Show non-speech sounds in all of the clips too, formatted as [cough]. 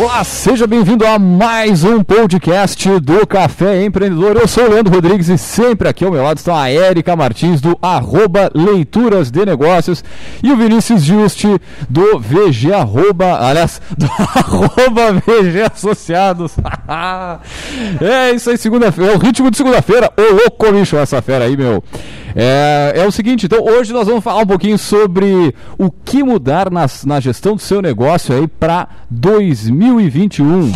Olá, seja bem-vindo a mais um podcast do Café Empreendedor. Eu sou o Leandro Rodrigues e sempre aqui ao meu lado estão a Érica Martins do arroba Leituras de Negócios e o Vinícius Juste do VG arroba, aliás, do [laughs] arroba VG Associados. [laughs] é isso aí, segunda-feira, é o ritmo de segunda-feira. Ô louco, bicho, essa fera aí, meu. É, é o seguinte, então hoje nós vamos falar um pouquinho sobre o que mudar nas, na gestão do seu negócio aí para 2021.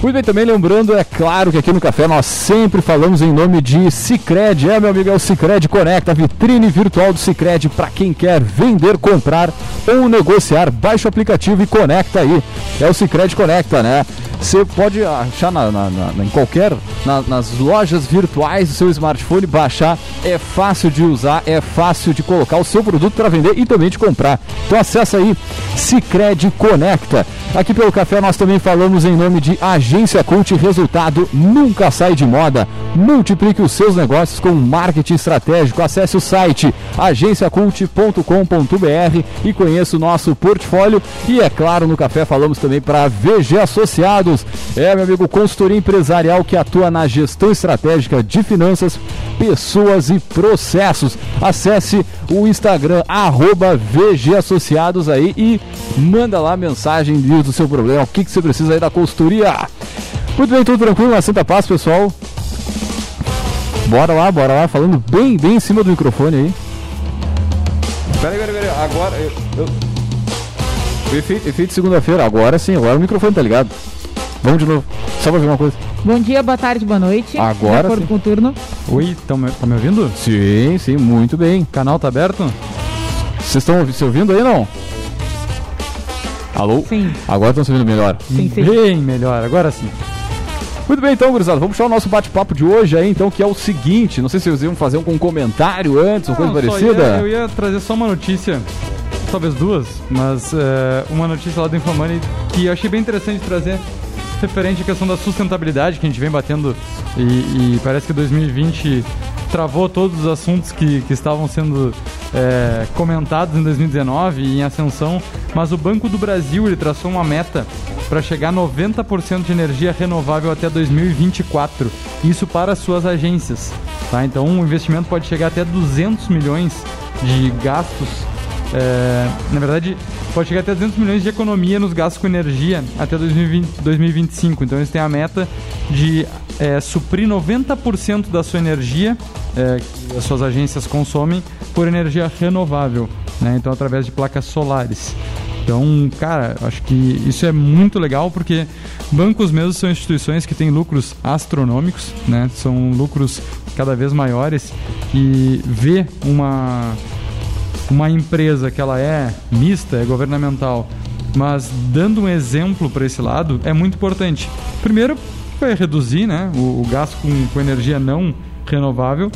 Muito bem, também lembrando, é claro que aqui no Café nós sempre falamos em nome de Cicred. É, meu amigo, é o Cicred Conecta, vitrine virtual do Cicred para quem quer vender, comprar ou negociar. Baixe o aplicativo e conecta aí. É o Cicred Conecta, né? Você pode achar na, na, na em qualquer, nas lojas virtuais do seu smartphone, baixar. É fácil de usar, é fácil de colocar o seu produto para vender e também de comprar. Então acessa aí Cicred Conecta. Aqui pelo Café nós também falamos em nome de Agência Cult. Resultado nunca sai de moda. Multiplique os seus negócios com marketing estratégico. Acesse o site agenciacult.com.br e conheça o nosso portfólio. E é claro, no Café falamos também para VG É, meu amigo, consultoria empresarial que atua na gestão estratégica de finanças, pessoas e processos. Acesse o Instagram, arroba VG Associados aí e manda lá a mensagem do seu problema, o que, que você precisa aí da consultoria. Muito bem, tudo tranquilo na Santa Paz, pessoal. Bora lá, bora lá, falando bem, bem em cima do microfone aí. Peraí, peraí, peraí, agora eu... eu... Efeito, efeito segunda-feira, agora sim, agora o microfone tá ligado. Vamos de novo, só pra ver uma coisa. Bom dia, boa tarde, boa noite. Agora. De acordo com o turno. Oi, estão me, me ouvindo? Sim, sim, muito bem. O canal tá aberto? Vocês estão se ouvindo aí não? Alô? Sim. Agora estão se ouvindo melhor? Sim, sim. Bem melhor, agora sim. Muito bem, então, gurizada, vamos puxar o nosso bate-papo de hoje aí, então, que é o seguinte, não sei se vocês iam fazer um comentário antes, não, uma coisa parecida. Ia, eu ia trazer só uma notícia, talvez duas, mas é, uma notícia lá do Infomani que eu achei bem interessante trazer, referente à questão da sustentabilidade que a gente vem batendo e, e parece que 2020 travou todos os assuntos que, que estavam sendo é, comentados em 2019 e em ascensão, mas o Banco do Brasil ele traçou uma meta para chegar a 90% de energia renovável até 2024. Isso para suas agências. Tá? Então o investimento pode chegar até 200 milhões de gastos. É, na verdade, pode chegar até 200 milhões de economia nos gastos com energia até 2020, 2025. Então eles têm a meta de é, suprir 90% da sua energia é, que as suas agências consomem por energia renovável, né? então através de placas solares. Então, cara, acho que isso é muito legal porque bancos mesmo são instituições que têm lucros astronômicos, né? São lucros cada vez maiores e ver uma uma empresa que ela é mista, é governamental, mas dando um exemplo para esse lado é muito importante. Primeiro, vai reduzir né, o, o gasto com, com energia não renovável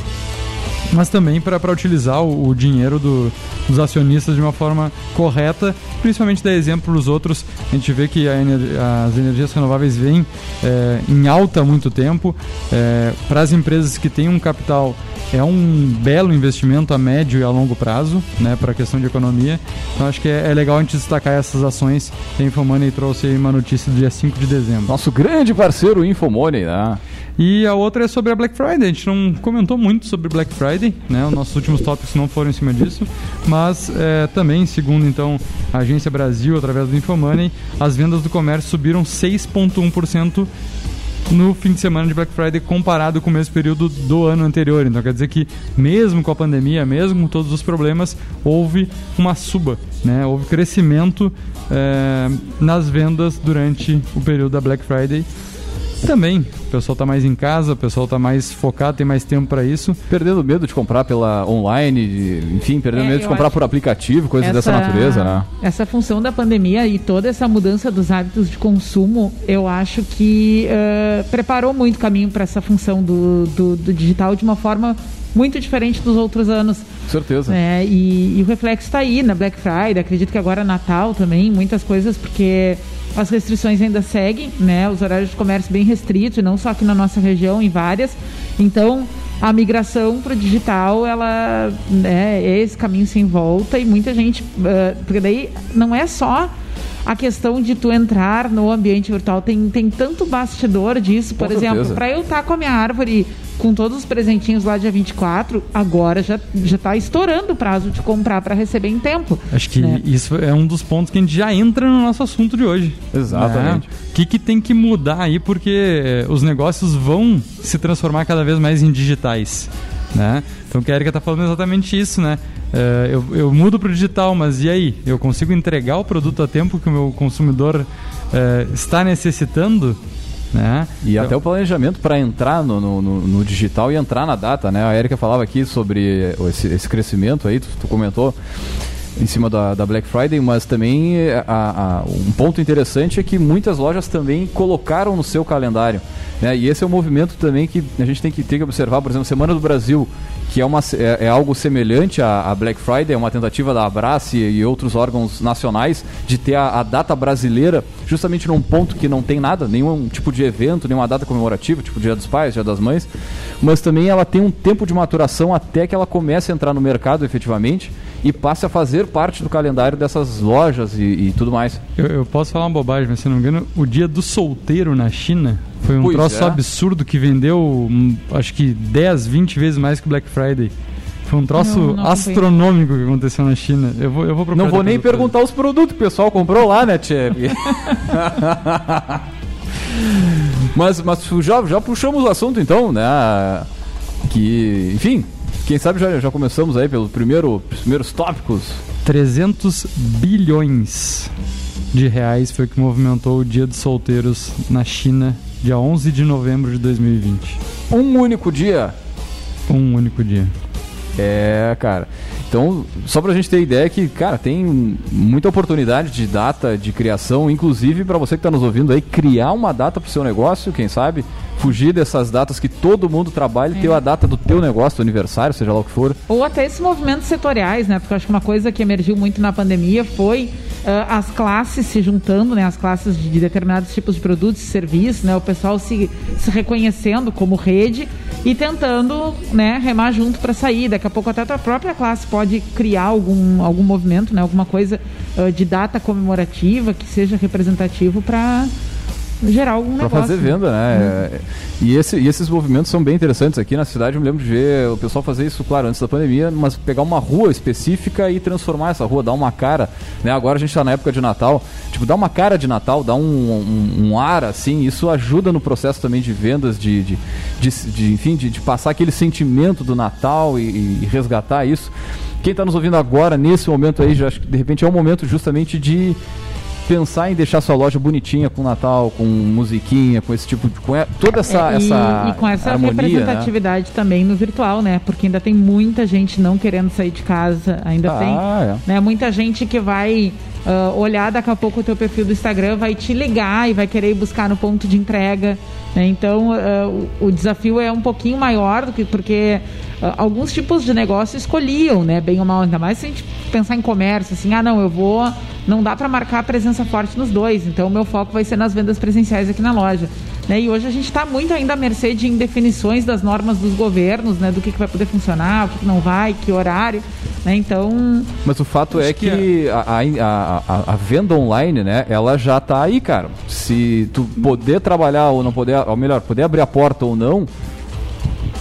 mas também para utilizar o, o dinheiro do, dos acionistas de uma forma correta, principalmente dar exemplo para os outros. A gente vê que a, as energias renováveis vêm é, em alta há muito tempo. É, para as empresas que têm um capital, é um belo investimento a médio e a longo prazo, né, para a questão de economia. Então acho que é, é, legal a gente destacar essas ações. A Infomoney trouxe aí uma notícia do dia 5 de dezembro. Nosso grande parceiro Infomoney, né? E a outra é sobre a Black Friday. A gente não comentou muito sobre Black Friday, né? Os nossos últimos tópicos não foram em cima disso, mas é, também, segundo então a Agência Brasil, através do Infomoney, as vendas do comércio subiram 6,1% no fim de semana de Black Friday comparado com o mesmo período do ano anterior. Então quer dizer que mesmo com a pandemia, mesmo com todos os problemas, houve uma suba, né? houve crescimento é, nas vendas durante o período da Black Friday também. O pessoal tá mais em casa, o pessoal tá mais focado, tem mais tempo para isso. Perdendo medo de comprar pela online, de, enfim, perdendo é, medo de comprar por aplicativo, coisas essa, dessa natureza, né? Essa função da pandemia e toda essa mudança dos hábitos de consumo, eu acho que uh, preparou muito caminho para essa função do, do, do digital de uma forma muito diferente dos outros anos. Certeza. É, e, e, o reflexo está aí na Black Friday, acredito que agora Natal também, muitas coisas, porque as restrições ainda seguem, né? Os horários de comércio bem restritos, não só aqui na nossa região, em várias. Então, a migração para o digital, ela né, é esse caminho sem volta e muita gente, porque daí não é só a questão de tu entrar no ambiente virtual. Tem, tem tanto bastidor disso. Por com exemplo, para eu estar tá com a minha árvore com todos os presentinhos lá dia 24, agora já já está estourando o prazo de comprar para receber em tempo. Acho que né? isso é um dos pontos que a gente já entra no nosso assunto de hoje. Exatamente. Né? O que, que tem que mudar aí porque os negócios vão se transformar cada vez mais em digitais. Né? Então o que a Erika está falando é exatamente isso, né? É, eu, eu mudo para o digital, mas e aí? Eu consigo entregar o produto a tempo que o meu consumidor é, está necessitando? Né? E então, até o planejamento para entrar no, no, no, digital e entrar na data, né? A Erika falava aqui sobre esse, esse crescimento aí, tu, tu comentou em cima da, da, Black Friday, mas também a, a, um ponto interessante é que muitas lojas também colocaram no seu calendário. Né? E esse é um movimento também que a gente tem que, ter que observar, por exemplo, Semana do Brasil, que é, uma, é, é algo semelhante à, à, Black Friday, é uma tentativa da Abrace e outros órgãos nacionais de ter a, a, data brasileira justamente num ponto que não tem nada, nenhum tipo de evento, nenhuma data comemorativa, tipo Dia dos Pais, Dia das Mães, mas também ela tem um tempo de maturação até que ela comece a entrar no mercado efetivamente e passe a fazer parte do calendário dessas lojas e, e tudo mais. Eu, eu, posso falar uma bobagem, mas se não me engano, o dia do solteiro na China foi um pois troço é. absurdo que vendeu, hum, acho que 10, 20 vezes mais que o Black Friday. Foi um troço não, não astronômico que aconteceu na China. Eu vou, eu vou Não vou nem perguntar os produtos que o pessoal comprou lá, né, Tchê? [laughs] mas mas já, já puxamos o assunto então, né? Que, enfim, quem sabe já, já começamos aí pelos primeiro, primeiros tópicos. 300 bilhões de reais foi que movimentou o Dia dos Solteiros na China, dia 11 de novembro de 2020. Um único dia? Um único dia. É, cara. Então, só pra gente ter ideia que, cara, tem muita oportunidade de data de criação, inclusive para você que está nos ouvindo aí, criar uma data pro seu negócio, quem sabe, fugir dessas datas que todo mundo trabalha e é. ter a data do teu negócio, do aniversário, seja lá o que for. Ou até esses movimentos setoriais, né? Porque eu acho que uma coisa que emergiu muito na pandemia foi as classes se juntando, né? As classes de determinados tipos de produtos e serviços, né? O pessoal se, se reconhecendo como rede e tentando, né, remar junto para sair. Daqui a pouco até a própria classe pode criar algum, algum movimento, né? Alguma coisa uh, de data comemorativa que seja representativo para gerar algum pra negócio. fazer venda, né? Hum. E, esse, e esses movimentos são bem interessantes. Aqui na cidade eu me lembro de ver o pessoal fazer isso, claro, antes da pandemia, mas pegar uma rua específica e transformar essa rua, dar uma cara. Né? Agora a gente está na época de Natal, tipo, dar uma cara de Natal, dar um, um, um, ar assim, isso ajuda no processo também de vendas, de, de, de, de enfim, de, de, passar aquele sentimento do Natal e, e resgatar isso. Quem está nos ouvindo agora, nesse momento aí, já, de repente é um momento justamente de pensar em deixar sua loja bonitinha com Natal, com musiquinha, com esse tipo de. Com toda essa. É, e, essa e com essa harmonia, né? representatividade né? também no virtual, né? Porque ainda tem muita gente não querendo sair de casa, ainda ah, tem. É. Né? Muita gente que vai. Uh, olhar daqui a pouco o teu perfil do Instagram, vai te ligar e vai querer ir buscar no ponto de entrega. Né? Então, uh, o, o, desafio é um pouquinho maior do que porque uh, alguns tipos de negócio escolhiam, né, bem ou mal, ainda mais se a gente pensar em comércio, assim, ah, não, eu vou não dá para marcar a presença forte nos dois. Então, o meu foco vai ser nas vendas presenciais aqui na loja. Né? E hoje a gente está muito ainda à mercê de indefinições das normas dos governos, né? do que, que vai poder funcionar, o que, que não vai, que horário. Né? Então. Mas o fato é que, que a, a, a, a, venda online, né, ela já está aí, cara. Se tu poder trabalhar ou não poder, ou melhor, poder abrir a porta ou não,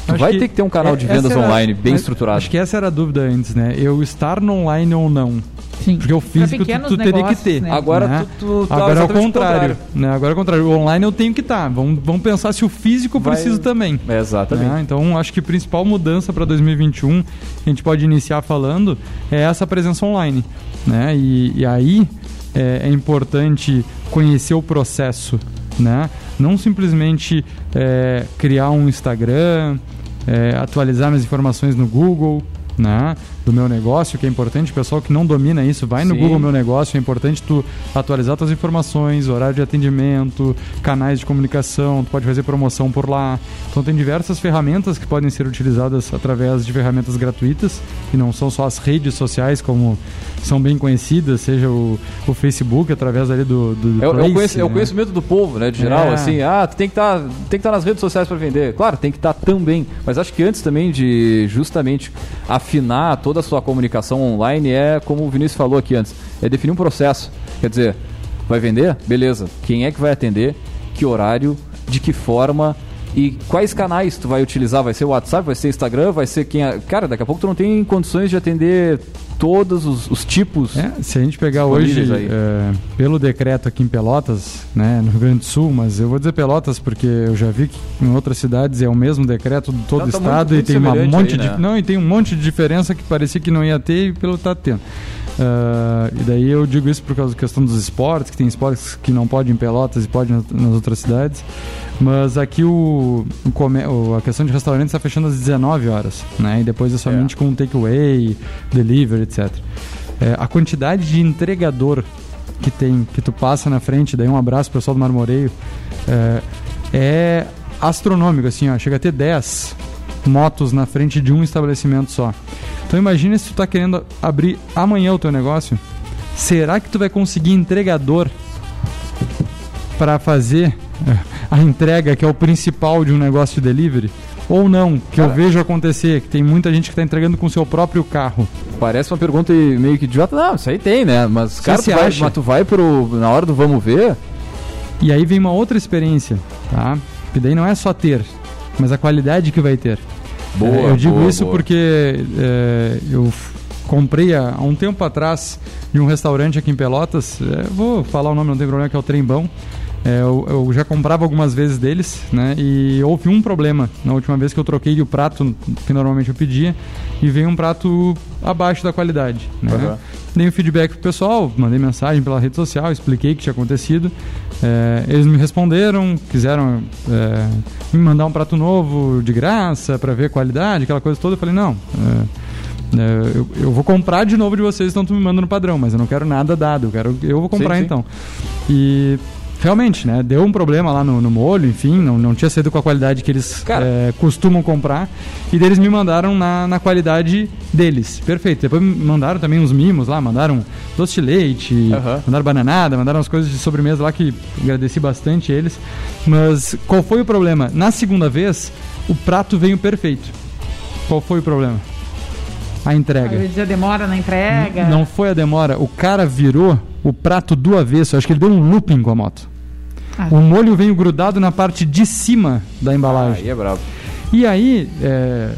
Tu vai ter que ter um canal de vendas era, online bem estruturado. Acho que essa era a dúvida antes, né? Eu estar no online ou não. Sim. Porque o físico tu, tu teria que ter. Né? Agora né? tu, tu tá Agora é o contrário. Né? Agora é o contrário. O online eu tenho que estar. Tá. Vamos, vamos pensar se o físico Vai... preciso também. É, exatamente. Né? Então acho que a principal mudança para 2021 que a gente pode iniciar falando é essa presença online. Né? E, e aí é, é importante conhecer o processo. Né? Não simplesmente é, criar um Instagram, é, atualizar minhas informações no Google, né, do meu negócio, que é importante, o pessoal que não domina isso, vai no Sim. Google Meu Negócio, é importante tu atualizar tuas informações, horário de atendimento, canais de comunicação, tu pode fazer promoção por lá. Então tem diversas ferramentas que podem ser utilizadas através de ferramentas gratuitas, e não são só as redes sociais como são bem conhecidas, seja o, o Facebook através ali do, do É, o- é o Place, conhec- é o né? conhecimento do povo, né? De geral, É. assim, ah, tu tem que estar que estar nas redes sociais para vender. Claro, tem que estar também. Mas acho que antes também de justamente afinar toda a sua comunicação online é, como o Vinícius falou aqui antes, é definir um processo. Quer dizer, vai vender? Beleza. Quem é que vai atender? Que horário? De que forma? E quais canais tu vai utilizar? Vai ser o WhatsApp? Vai ser Instagram? Vai ser quem... a- Cara, daqui a pouco tu não tem condições de atender todos os, os tipos. É, se a gente pegar hoje, é, pelo decreto aqui em Pelotas, né, no Rio Grande do Sul, mas eu vou dizer Pelotas porque eu já vi que em outras cidades é o mesmo decreto de todo o tá muito- estado e muito tem uma semelhante monte aí, de né? não e tem um monte de diferença que parecia que não ia ter e pelo tá tendo. Ah, e daí eu digo isso por causa da questão dos esportes, que tem esportes que não pode em Pelotas e pode nas, outras cidades. Mas aqui o, o a questão de restaurante está fechando às 19 horas, né? E depois é somente com takeaway, delivery, etc. É, a quantidade de entregador que tem, que tu passa na frente, daí um abraço pessoal do Marmoreio, é, é astronômico, assim, ó, chega a ter 10 motos na frente de um estabelecimento só. Então imagina se tu tá querendo abrir amanhã o teu negócio, será que tu vai conseguir entregador para fazer é, a entrega, que é o principal de um negócio de delivery? Ou não, que eu Cara. vejo acontecer, que tem muita gente que está entregando com seu próprio carro. Parece uma pergunta meio que idiota. Não, isso aí tem, né? Mas, cara, tu vai, acha? mas tu vai pro. Na hora do vamos ver. E aí vem uma outra experiência, tá? Que daí não é só ter, mas a qualidade que vai ter. Boa, É, eu digo boa, isso boa. porque é, eu comprei há, um tempo atrás de um restaurante aqui em Pelotas. é, vou falar o nome, não tem problema, que é o Trembão. É, eu, eu já comprava algumas vezes deles, né? E houve um problema na última vez que eu troquei o prato que normalmente eu pedia e veio um prato abaixo da qualidade, né? Aham. Dei um feedback pro pessoal, mandei mensagem pela rede social, expliquei o que tinha acontecido. É, eles me responderam, quiseram é, me mandar um prato novo de graça para ver qualidade, aquela coisa toda. Eu falei, não, é, é, eu, eu vou comprar de novo de vocês, então tu me manda no padrão, mas eu não quero nada dado, eu, quero, eu vou comprar Sim, sim. então. E realmente, né, deu um problema lá no, no molho, enfim, não, não tinha sido com a qualidade que eles Cara. é, costumam comprar. E deles me mandaram na, na qualidade deles. Perfeito. Depois me mandaram também uns mimos lá, mandaram doce de leite, Aham. mandaram bananada, mandaram as coisas de sobremesa lá que agradeci bastante eles. Mas qual foi o problema? Na segunda vez, o prato veio perfeito. Qual foi o problema? A entrega. Às vezes a demora na entrega. Não foi a demora. O cara virou o prato do avesso. Acho que ele deu um looping com a moto. Ah. O molho veio grudado na parte de cima da embalagem. Aí é brabo. E aí, é,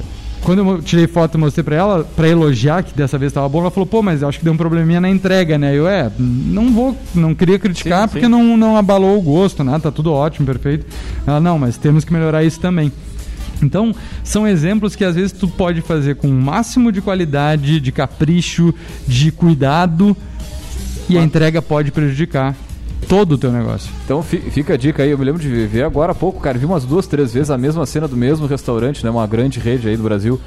quando eu tirei foto e mostrei pra ela, pra elogiar que dessa vez tava bom, ela falou, pô, mas eu acho que deu um probleminha na entrega, né? Eu, é, não vou, não queria criticar Sim, porque sim. Não, não abalou o gosto, né? Tá tudo ótimo, perfeito. Ela, não, mas temos que melhorar isso também. Então, são exemplos que às vezes tu pode fazer com o máximo de qualidade, de capricho, de cuidado, e a entrega pode prejudicar todo o teu negócio. Então fi- fica a dica aí, eu me lembro de ver agora há pouco, cara, vi umas duas, três vezes a mesma cena do mesmo restaurante, né? Uma grande rede aí do Brasil.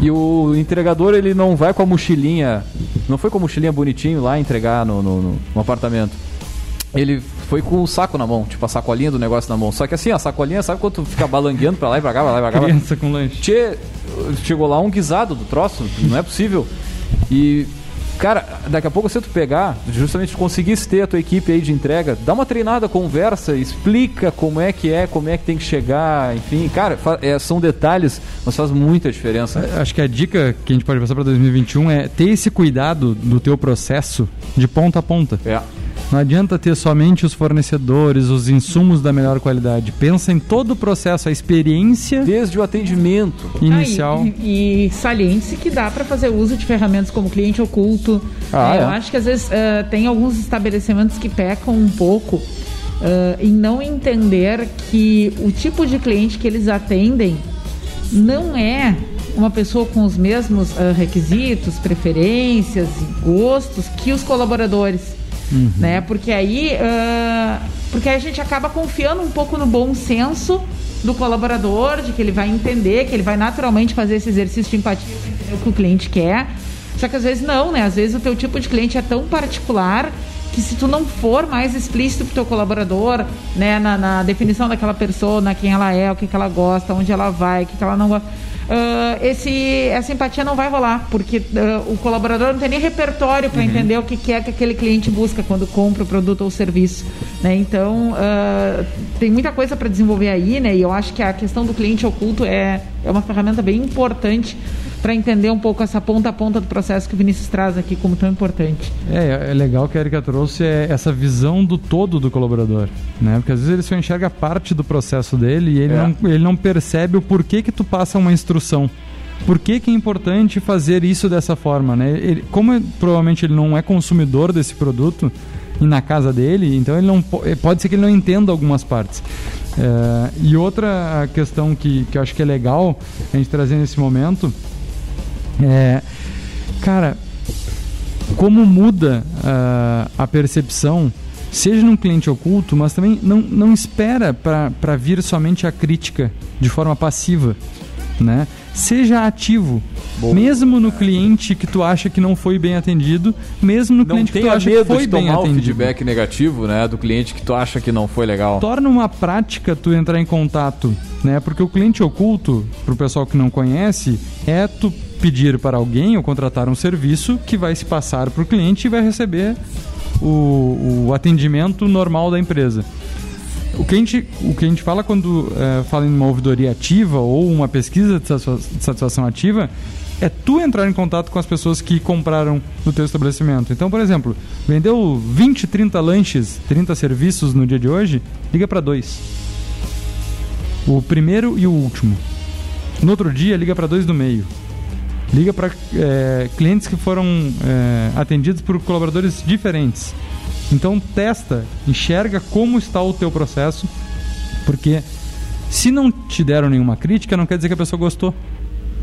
E o entregador, ele não vai com a mochilinha, não foi com a mochilinha bonitinho lá entregar no, no- no- apartamento. Ele foi com o saco na mão, tipo a sacolinha do negócio na mão. Só que assim, a sacolinha, sabe quando tu fica balangueando pra lá e pra cá, pra lá e pra cá? Criança com lanche. Tchê, chegou lá um guisado do troço, não é possível. E, cara, daqui a pouco se tu pegar, justamente conseguisse ter a tua equipe aí de entrega, dá uma treinada, conversa, explica como é que é, como é que tem que chegar, enfim, cara, é, são detalhes, mas faz muita diferença. Acho que a dica que a gente pode passar para 2021 é ter esse cuidado do teu processo de ponta a ponta. É. Não adianta ter somente os fornecedores, os insumos da melhor qualidade. Pensa em todo o processo, a experiência Desde o atendimento. inicial. Ah, e, e saliente-se que dá para fazer uso de ferramentas como cliente oculto. Ah, É, é. Eu acho que às vezes ah, tem alguns estabelecimentos que pecam um pouco ah, em não entender que o tipo de cliente que eles atendem não é uma pessoa com os mesmos ah, requisitos, preferências e gostos que os colaboradores. Né? Porque aí ah, porque aí a gente acaba confiando um pouco no bom senso do colaborador, de que ele vai entender, que ele vai naturalmente fazer esse exercício de empatia o que o cliente quer. Só que às vezes não, né? Às vezes o teu tipo de cliente é tão particular que se tu não for mais explícito pro teu colaborador, né, na, na definição daquela pessoa, quem ela é, o que, que ela gosta, onde ela vai, o que, que ela não gosta uh, esse, essa empatia não vai rolar, porque uh, o colaborador não tem nem repertório para uhum. entender o que, que, é que aquele cliente busca quando compra o produto ou serviço. Né? Então, uh, tem muita coisa para desenvolver aí, né? e eu acho que a questão do cliente oculto é, é uma ferramenta bem importante para entender um pouco essa ponta a ponta do processo que o Vinícius traz aqui como tão importante. É, é legal que a Erika trouxe é essa visão do todo do colaborador, né? Porque às vezes ele só enxerga parte do processo dele e ele, é. não, ele não percebe o porquê que tu passa uma instrução. Por que, que é importante fazer isso dessa forma, né? Ele, como provavelmente ele não é consumidor desse produto e na casa dele, então ele não pode ser que ele não entenda algumas partes. É, e outra questão que, que eu acho que é legal a gente trazer nesse momento é, cara, como muda uh, a percepção, seja num cliente oculto, mas também não, não espera para vir somente a crítica de forma passiva, né? Seja ativo, Bom, mesmo no cliente que tu acha que não foi bem atendido, mesmo no cliente que tu acha que foi bem atendido. feedback negativo, né, do cliente que tu acha que não foi legal. Torna uma prática tu entrar em contato, né? Porque o cliente oculto, pro pessoal que não conhece, é tu pedir para alguém ou contratar um serviço que vai se passar para o cliente e vai receber o, o, atendimento normal da empresa. O que a gente, o que a gente fala quando é, fala em uma ouvidoria ativa ou uma pesquisa de satisfação ativa é tu entrar em contato com as pessoas que compraram no teu estabelecimento. Então, por exemplo, vendeu 20, 30 lanches, 30 serviços no dia de hoje, liga para dois. O primeiro e o último. No outro dia, liga para dois do meio liga para é, clientes que foram é, atendidos por colaboradores diferentes. Então testa, enxerga como está o teu processo, porque se não te deram nenhuma crítica, não quer dizer que a pessoa gostou.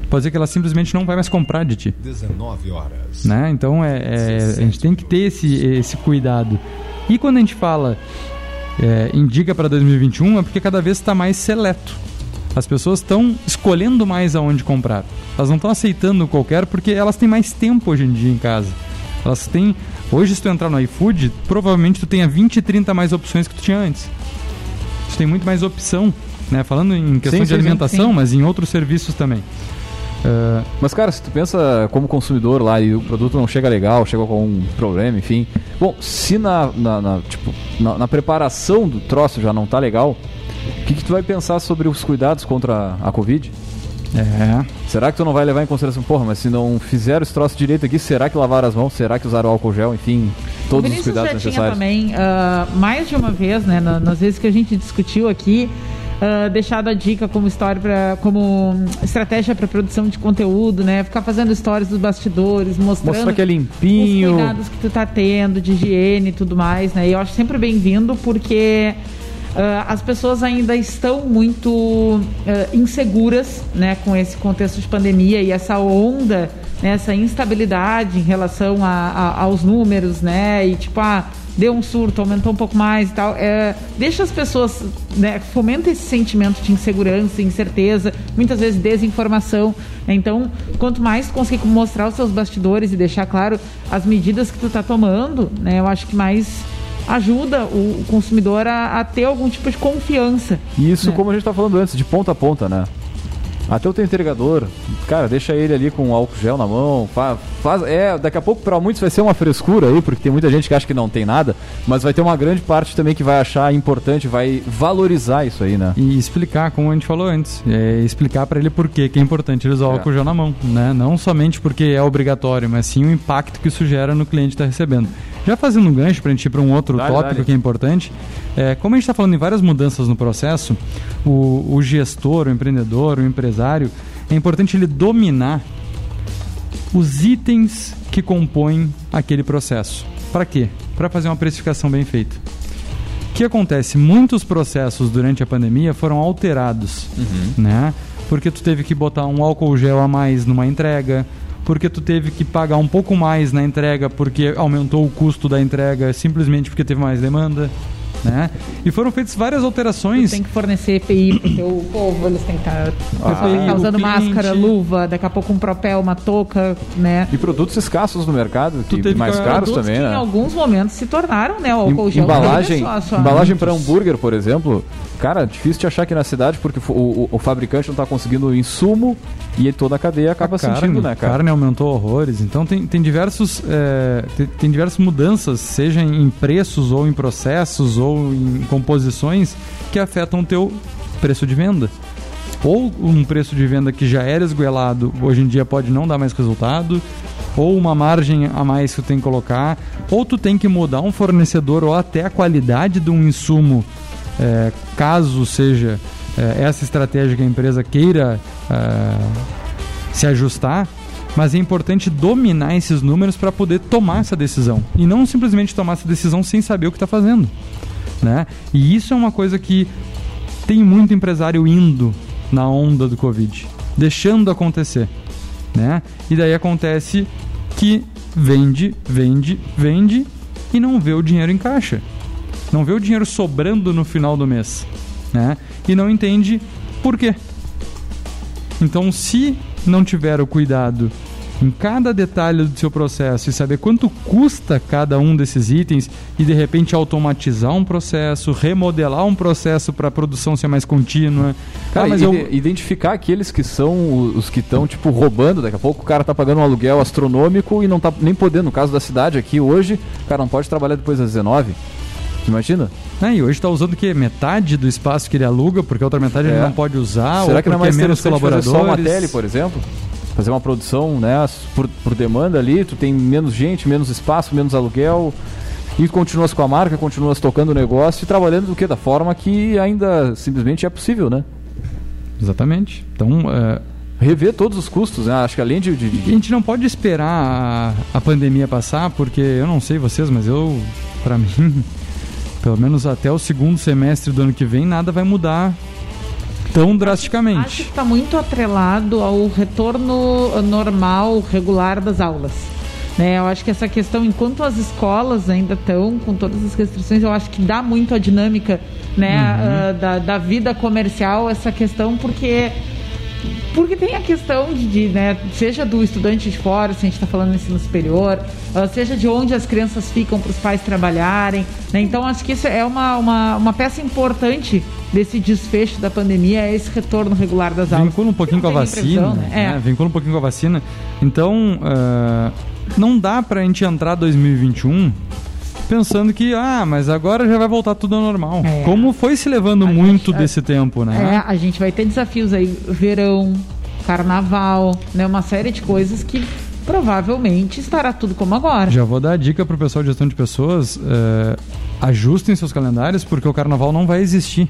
Pode ser que ela simplesmente não vai mais comprar de ti. 19 horas. Né? Então é, é a gente tem que ter esse, esse cuidado. E quando a gente fala é, indica para 2021 é porque cada vez está mais seleto. As pessoas estão escolhendo mais aonde comprar. Elas não estão aceitando qualquer porque elas têm mais tempo hoje em dia em casa. Elas têm. Hoje, se tu entrar no iFood, provavelmente tu tenha 20, 30 mais opções que tu tinha antes. Tu tem muito mais opção, né? Falando em questão sim, de sim, alimentação, sim. mas em outros serviços também. Uh, mas, cara, se tu pensa como consumidor lá e o produto não chega legal, chega com um problema, enfim. Bom, se na, na, na tipo, na, na, preparação do troço já não tá legal, o que, que tu vai pensar sobre os cuidados contra a Covid? É. Será que tu não vai levar em consideração, porra, mas se não fizeram esse troço direito aqui, será que lavaram as mãos? Será que usaram álcool gel? Enfim, todos os cuidados já necessários. também, uh, mais de uma vez, né, nas vezes que a gente discutiu aqui, uh, deixado a dica como história pra, como estratégia para produção de conteúdo, né? Ficar fazendo histórias dos bastidores, mostrando Mostrar que é limpinho. os cuidados que tu tá tendo de higiene e tudo mais, né? E eu acho sempre bem-vindo porque as pessoas ainda estão muito uh, inseguras né, com esse contexto de pandemia e essa onda, né, essa instabilidade em relação a, a, aos números, né? E tipo, ah, deu um surto, aumentou um pouco mais e tal. É, deixa as pessoas, né, fomenta esse sentimento de insegurança, incerteza, muitas vezes desinformação. Então, quanto mais conseguir mostrar os seus bastidores e deixar claro as medidas que tu está tomando, né, eu acho que mais ajuda o consumidor a, a ter algum tipo de confiança. Isso, né? como a gente está falando antes, de ponta a ponta, né? Até o teu entregador, cara, deixa ele ali com álcool gel na mão, faz, faz é, daqui a pouco para muitos vai ser uma frescura aí, porque tem muita gente que acha que não tem nada, mas vai ter uma grande parte também que vai achar importante, vai valorizar isso aí, né? E explicar, como a gente falou antes, é, explicar para ele por que é importante ele usar o é. álcool gel na mão, né? Não somente porque é obrigatório, mas sim o impacto que isso gera no cliente que está recebendo. Já fazendo um gancho para a gente ir para um outro dale, tópico dale. que é importante, é, como a gente está falando em várias mudanças no processo, o, o gestor, o empreendedor, o empresário, é importante ele dominar os itens que compõem aquele processo. Para quê? Para fazer uma precificação bem feita. O que acontece? Muitos processos durante a pandemia foram alterados, uhum. né? Porque tu teve que botar um álcool gel a mais numa entrega, porque tu teve que pagar um pouco mais na entrega porque aumentou o custo da entrega simplesmente porque teve mais demanda. Né? E foram feitas várias alterações. Tem que fornecer EPI pro teu povo, eles têm que estar tá, tá usando máscara, luva, daqui a pouco um propel, uma touca, né? E produtos escassos no mercado, que mais caros também, que né? Em alguns momentos se tornaram, né? O álcool gel. Embalagem, embalagem para hambúrguer, por exemplo, cara, difícil de achar aqui na cidade porque o, o, o fabricante não está conseguindo insumo e toda a cadeia acaba a carne, sentindo, né, cara? A carne aumentou horrores. Então tem, tem diversos é, tem, tem diversas mudanças, seja em preços ou em processos ou ou em composições que afetam o teu preço de venda. Ou um preço de venda que já era esguelado, hoje em dia pode não dar mais resultado, ou uma margem a mais que tu tem que colocar, ou tu tem que mudar um fornecedor ou até a qualidade de um insumo, é, caso seja é, essa estratégia que a empresa queira é, se ajustar, mas é importante dominar esses números para poder tomar essa decisão e não simplesmente tomar essa decisão sem saber o que está fazendo né? E isso é uma coisa que tem muito empresário indo na onda do Covid, deixando acontecer, né? E daí acontece que vende, vende, vende e não vê o dinheiro em caixa. Não vê o dinheiro sobrando no final do mês, né? E não entende por quê. Então, se não tiver o cuidado em cada detalhe do seu processo e saber quanto custa cada um desses itens e de repente automatizar um processo, remodelar um processo para a produção ser mais contínua. Cara, ah, mas eu... identificar aqueles que são os que estão tipo roubando, daqui a pouco o cara tá pagando um aluguel astronômico e não tá nem podendo, no caso da cidade aqui hoje, o cara não pode trabalhar depois das 19. Imagina? É, e hoje está usando o quê? Metade do espaço que ele aluga, porque a outra metade é. ele não pode usar, Será que não é mais menos colaboradores. Fazer só uma tele, por exemplo? fazer uma produção né, por, por demanda ali, tu tem menos gente, menos espaço, menos aluguel e continuas com a marca, continuas tocando o negócio e trabalhando do que? Da forma que ainda simplesmente é possível, né? Exatamente. Então, é... rever todos os custos, né? Acho que além de, de, de... A gente não pode esperar a, a pandemia passar, porque eu não sei vocês, mas eu, para [laughs] mim, pelo menos até o segundo semestre do ano que vem, nada vai mudar tão drasticamente. Acho que está muito atrelado ao retorno normal, regular das aulas. Né, eu acho que essa questão, enquanto as escolas ainda estão com todas as restrições, eu acho que dá muito a dinâmica né, uhum. uh, da, da vida comercial essa questão, porque porque tem a questão de, de né, seja do estudante de fora, se a gente está falando ensino superior, uh, seja de onde as crianças ficam para os pais trabalharem. Né? Então, acho que isso é uma, uma, uma peça importante desse desfecho da pandemia, é esse retorno regular das aulas. Vincula um pouquinho com a vacina. Né? É. Né? Vincula um pouquinho com a vacina. Então, uh, não dá para a gente entrar 2021 pensando que, ah, mas agora já vai voltar tudo ao normal. É. Como foi se levando a muito gente, desse a, tempo, né? É, a gente vai ter desafios aí, verão, carnaval, né? Uma série de coisas que provavelmente estará tudo como agora. Já vou dar a dica pro pessoal de gestão de pessoas, é, ajustem seus calendários, porque o carnaval não vai existir.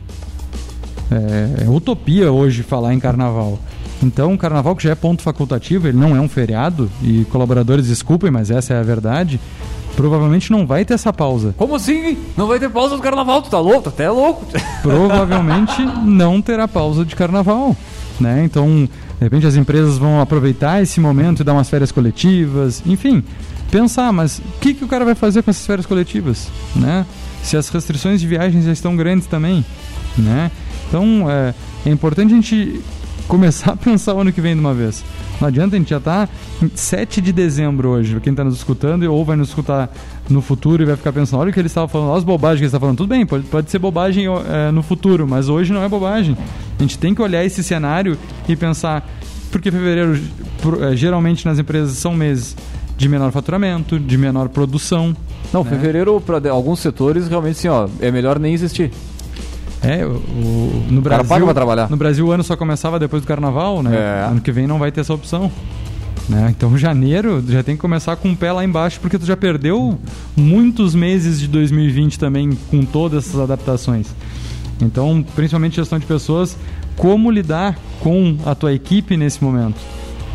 É, é utopia hoje falar em carnaval. Então, o carnaval que já é ponto facultativo, ele não é um feriado, e colaboradores desculpem, mas essa é a verdade provavelmente não vai ter essa pausa. Como assim? Não vai ter pausa do carnaval? Tu tá louco? Tu até é louco. [laughs] Provavelmente não terá pausa de carnaval. Né? Então, de repente as empresas vão aproveitar esse momento e dar umas férias coletivas, enfim, pensar, mas o que, que o cara vai fazer com essas férias coletivas, né? Se as restrições de viagem já estão grandes também, né? Então, é, é importante a gente começar [laughs] a pensar o ano que vem de uma vez. Não adianta, a gente já tá em 7 de dezembro hoje, quem está nos escutando ou vai nos escutar no futuro e vai ficar pensando, olha o que ele estava falando, olha as bobagens que ele está falando. Tudo bem, pode, pode ser bobagem é, no futuro, mas hoje não é bobagem. A gente tem que olhar esse cenário e pensar, porque fevereiro é, geralmente nas empresas são meses de menor faturamento, de menor produção. Não, né? fevereiro para alguns setores realmente sim, ó, é melhor nem existir. É, o, o no Brasil. paga pra trabalhar. No Brasil o ano só começava depois do carnaval, né? É. Ano que vem não vai ter essa opção. Né? Então janeiro já tem que começar com o pé lá embaixo, porque tu já perdeu muitos meses de 2020 também com todas essas adaptações. Então, principalmente gestão de pessoas, como lidar com a tua equipe nesse momento.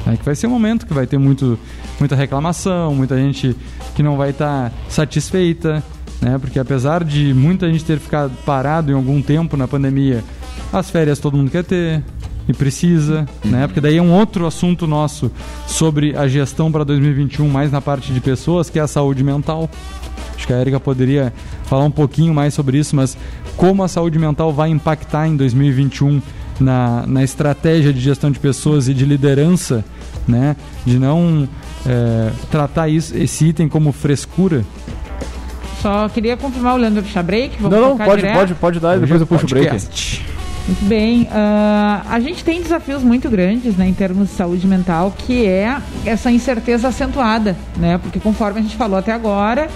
É que vai ser um momento que vai ter muito, muita reclamação, muita gente que não vai estar tá satisfeita, né? Porque apesar de muita gente ter ficado parado em algum tempo na pandemia, as férias todo mundo quer ter, e precisa, né? Porque daí é um outro assunto nosso sobre a gestão para 2021, mais na parte de pessoas, que é a saúde mental. Acho que a Erika poderia falar um pouquinho mais sobre isso, mas como a saúde mental vai impactar em 2021 na, na estratégia de gestão de pessoas e de liderança, né? De não é, tratar isso, esse item como frescura. Só queria confirmar o Leandro puxar break. Vamos não, não, pode, pode, pode dar, depois eu puxo o break. Muito bem. Uh, a gente tem desafios muito grandes né, em termos de saúde mental, que é essa incerteza acentuada, né? Porque conforme a gente falou até agora,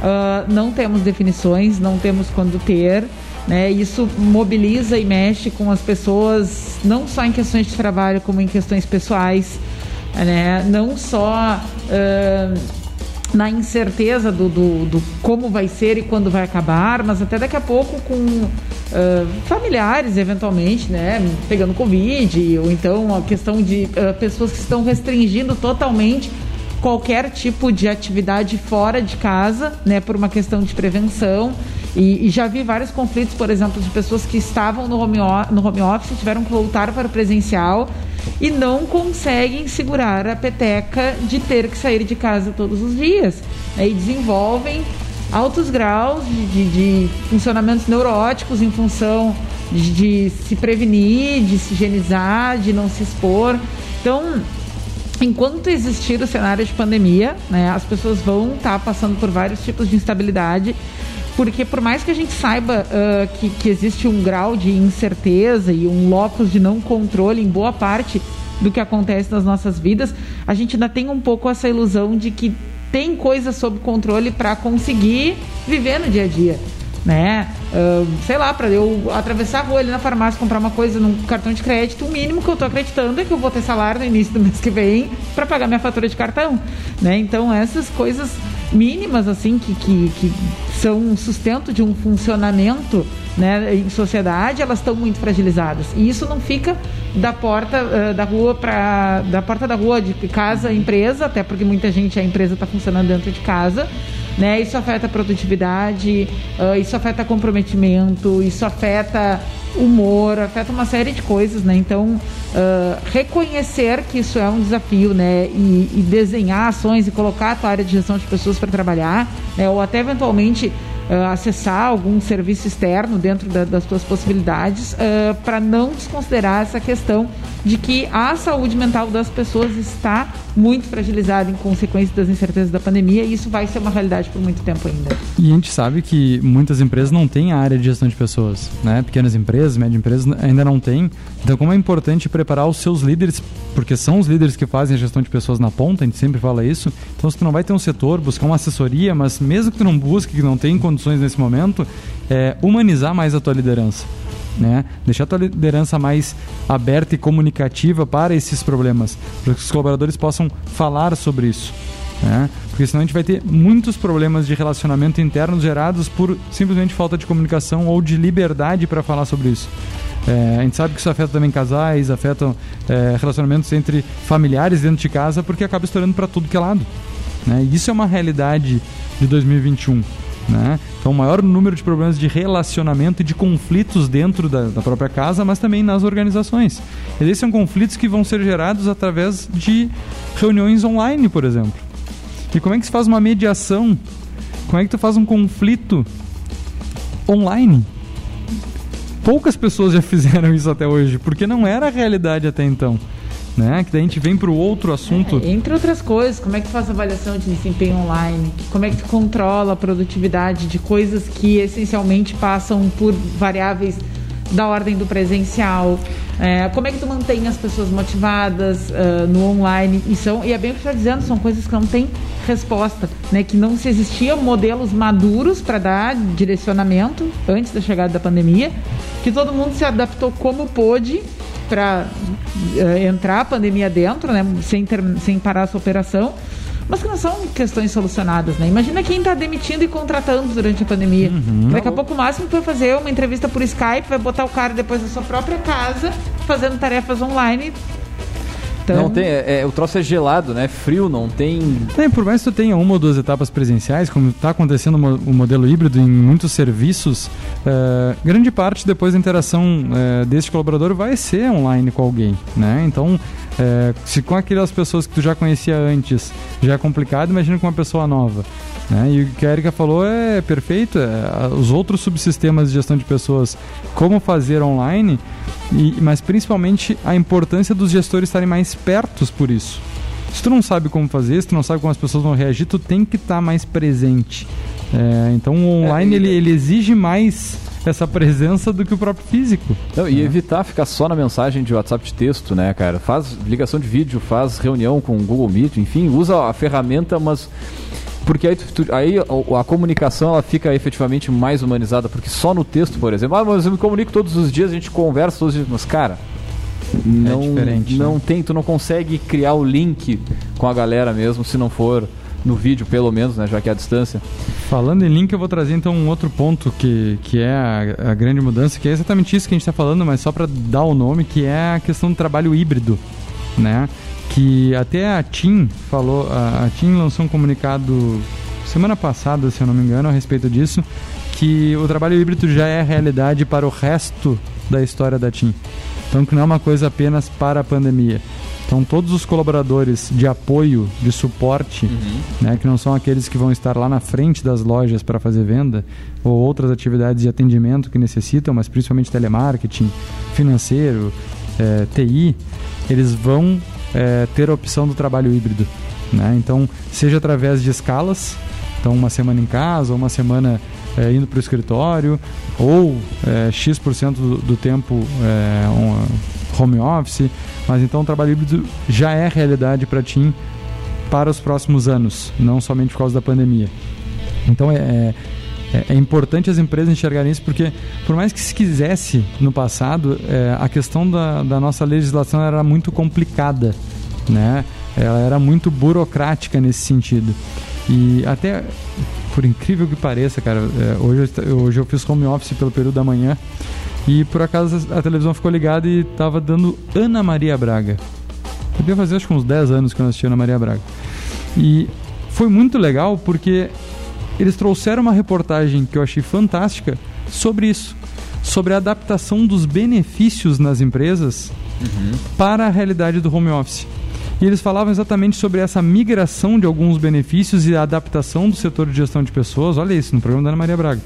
uh, não temos definições, não temos quando ter. Né? Isso mobiliza e mexe com as pessoas, não só em questões de trabalho, como em questões pessoais. Né? Não só uh, na incerteza do, do, do, como vai ser e quando vai acabar, mas até daqui a pouco com uh, familiares, eventualmente, né? Pegando Covid, ou então a questão de uh, pessoas que estão restringindo totalmente qualquer tipo de atividade fora de casa, né? Por uma questão de prevenção. E, e, já vi vários conflitos, por exemplo, de pessoas que estavam no home, no home office, tiveram que voltar para o presencial e não conseguem segurar a peteca de ter que sair de casa todos os dias. Né? E desenvolvem altos graus de, de, de funcionamentos neuróticos em função de, de se prevenir, de se higienizar, de não se expor. Então, enquanto existir o cenário de pandemia, né, as pessoas vão estar tá passando por vários tipos de instabilidade porque por mais que a gente saiba uh, que, que existe um grau de incerteza e um locus de não controle em boa parte do que acontece nas nossas vidas, a gente ainda tem um pouco essa ilusão de que tem coisas sob controle para conseguir viver no dia a dia né? Uh, sei lá, para eu atravessar a rua ali na farmácia comprar uma coisa num cartão de crédito, o mínimo que eu estou acreditando é que eu vou ter salário no início do mês que vem para pagar minha fatura de cartão, né? Então essas coisas mínimas assim que, que, que são um sustento de um funcionamento né, em sociedade, elas estão muito fragilizadas. E isso não fica da porta uh, da rua para da porta da rua de casa empresa, até porque muita gente a empresa está funcionando dentro de casa. Né? Isso afeta a produtividade, uh, isso afeta comprometimento, isso afeta humor, afeta uma série de coisas, né? Então, uh, reconhecer que isso é um desafio, né? E, e, desenhar ações e colocar a tua área de gestão de pessoas para trabalhar, né? Ou até eventualmente uh, acessar algum serviço externo dentro da, das tuas possibilidades, uh, para não desconsiderar essa questão de que a saúde mental das pessoas está muito fragilizada em consequência das incertezas da pandemia e isso vai ser uma realidade por muito tempo ainda. E a gente sabe que muitas empresas não têm a área de gestão de pessoas, né? Pequenas empresas, médias empresas ainda não têm. Então, como é importante preparar os seus líderes, porque são os líderes que fazem a gestão de pessoas na ponta, a gente sempre fala isso. Então, se tu não vai ter um setor, buscar uma assessoria, mas mesmo que tu não busque, que não tem condições nesse momento, é humanizar mais a tua liderança né? Deixar a tua liderança mais aberta e comunicativa para esses problemas, para que os colaboradores possam falar sobre isso. Né? Porque senão a gente vai ter muitos problemas de relacionamento internos gerados por simplesmente falta de comunicação ou de liberdade para falar sobre isso. É, a gente sabe que isso afeta também casais, afeta é, relacionamentos entre familiares dentro de casa, porque acaba estourando para tudo que é lado. Né? E isso é uma realidade de 2021. Né? Então, o maior número de problemas de relacionamento e de conflitos dentro da, da própria casa, mas também nas organizações. Esses são conflitos que vão ser gerados através de reuniões online, por exemplo. E como é que se faz uma mediação? Como é que tu faz um conflito online? Poucas pessoas já [laughs] fizeram isso até hoje, porque não era a realidade até então né? Que daí a gente vem para o outro assunto. É, entre outras coisas, como é que faz a avaliação de desempenho online? Como é que tu controla a produtividade de coisas que essencialmente passam por variáveis da ordem do presencial? É, como é que tu mantém as pessoas motivadas uh, no online? E, são, e é bem o que está dizendo, são coisas que não têm resposta, né? Que não se existiam modelos maduros para dar direcionamento antes da chegada da pandemia, que todo mundo se adaptou como pôde para uh, eh, entrar a pandemia dentro, né, sem, ter, sem parar essa operação, mas que não são questões solucionadas, né? Imagina quem está demitindo e contratando durante a pandemia. Uhum. Daqui a pouco o máximo que vai fazer uma entrevista por Skype, vai botar o cara depois da sua própria casa, fazendo tarefas online Então, Não tem, é, é- o troço é gelado, né? Frio, não tem. É, por mais que tu tenha uma ou duas etapas presenciais, como está acontecendo o modelo híbrido em muitos serviços, eh, grande parte depois da interação eh, deste colaborador vai ser online com alguém, né? Então, eh, se com aquelas pessoas que tu já conhecia antes já é complicado, imagina com uma pessoa nova. Né? E o que a Erika falou é perfeito. é, os outros subsistemas de gestão de pessoas, como fazer online, e, mas principalmente a importância dos gestores estarem mais pertos por isso. Se tu não sabe como fazer, se tu não sabe como as pessoas vão reagir, tu tem que estar mais presente. É, então o online É, ele, ele exige mais essa presença do que o próprio físico. Não, e evitar ficar só na mensagem de WhatsApp de texto, né, cara? Faz ligação de vídeo, faz reunião com o Google Meet, enfim, usa a ferramenta, mas. Porque aí, tu- tu- aí a, a comunicação ela fica efetivamente mais humanizada, porque só no texto, por exemplo, ah, mas eu me comunico todos os dias, a gente conversa todos os dias, mas cara, não, diferente, não né? tem, tu não consegue criar o link com a galera mesmo, se não for no vídeo, pelo menos, né, já que é a distância. Falando em link, eu vou trazer então um outro ponto que, que é a, a grande mudança, que é exatamente isso que a gente está falando, mas só para dar o nome, que é a questão do trabalho híbrido, né? Que até a TIM falou, a, a TIM lançou um comunicado semana passada, se eu não me engano, a respeito disso, que o trabalho híbrido já é realidade para o resto da história da TIM. Então que não é uma coisa apenas para a pandemia. Então todos os colaboradores de apoio, de suporte, né, que não são aqueles que vão estar lá na frente das lojas para fazer venda, ou outras atividades de atendimento que necessitam, mas principalmente telemarketing, financeiro, eh, TI, eles vão eh, ter a opção do trabalho híbrido. Né? Então, seja através de escalas, então uma semana em casa, ou uma semana eh, indo para o escritório, ou eh, X% do, do tempo eh, on- home office, mas então o trabalho híbrido já é realidade para TIM para os próximos anos, não somente por causa da pandemia. Então é, é, é importante as empresas enxergarem isso, porque por mais que se quisesse no passado, é, a questão da, da nossa legislação era muito complicada, né? Ela era muito burocrática nesse sentido. E até, por incrível que pareça, cara, é, hoje, eu hoje eu fiz home office pelo período da manhã e por acaso a televisão ficou ligada e tava dando Ana Maria Braga. Devia fazer acho que uns 10 anos que eu não assisti Ana Maria Braga. E foi muito legal porque eles trouxeram uma reportagem que eu achei fantástica sobre isso, sobre a adaptação dos benefícios nas empresas para a realidade do home office. E eles falavam exatamente sobre essa migração de alguns benefícios e a adaptação do setor de gestão de pessoas. Olha isso, no programa da Ana Maria Braga.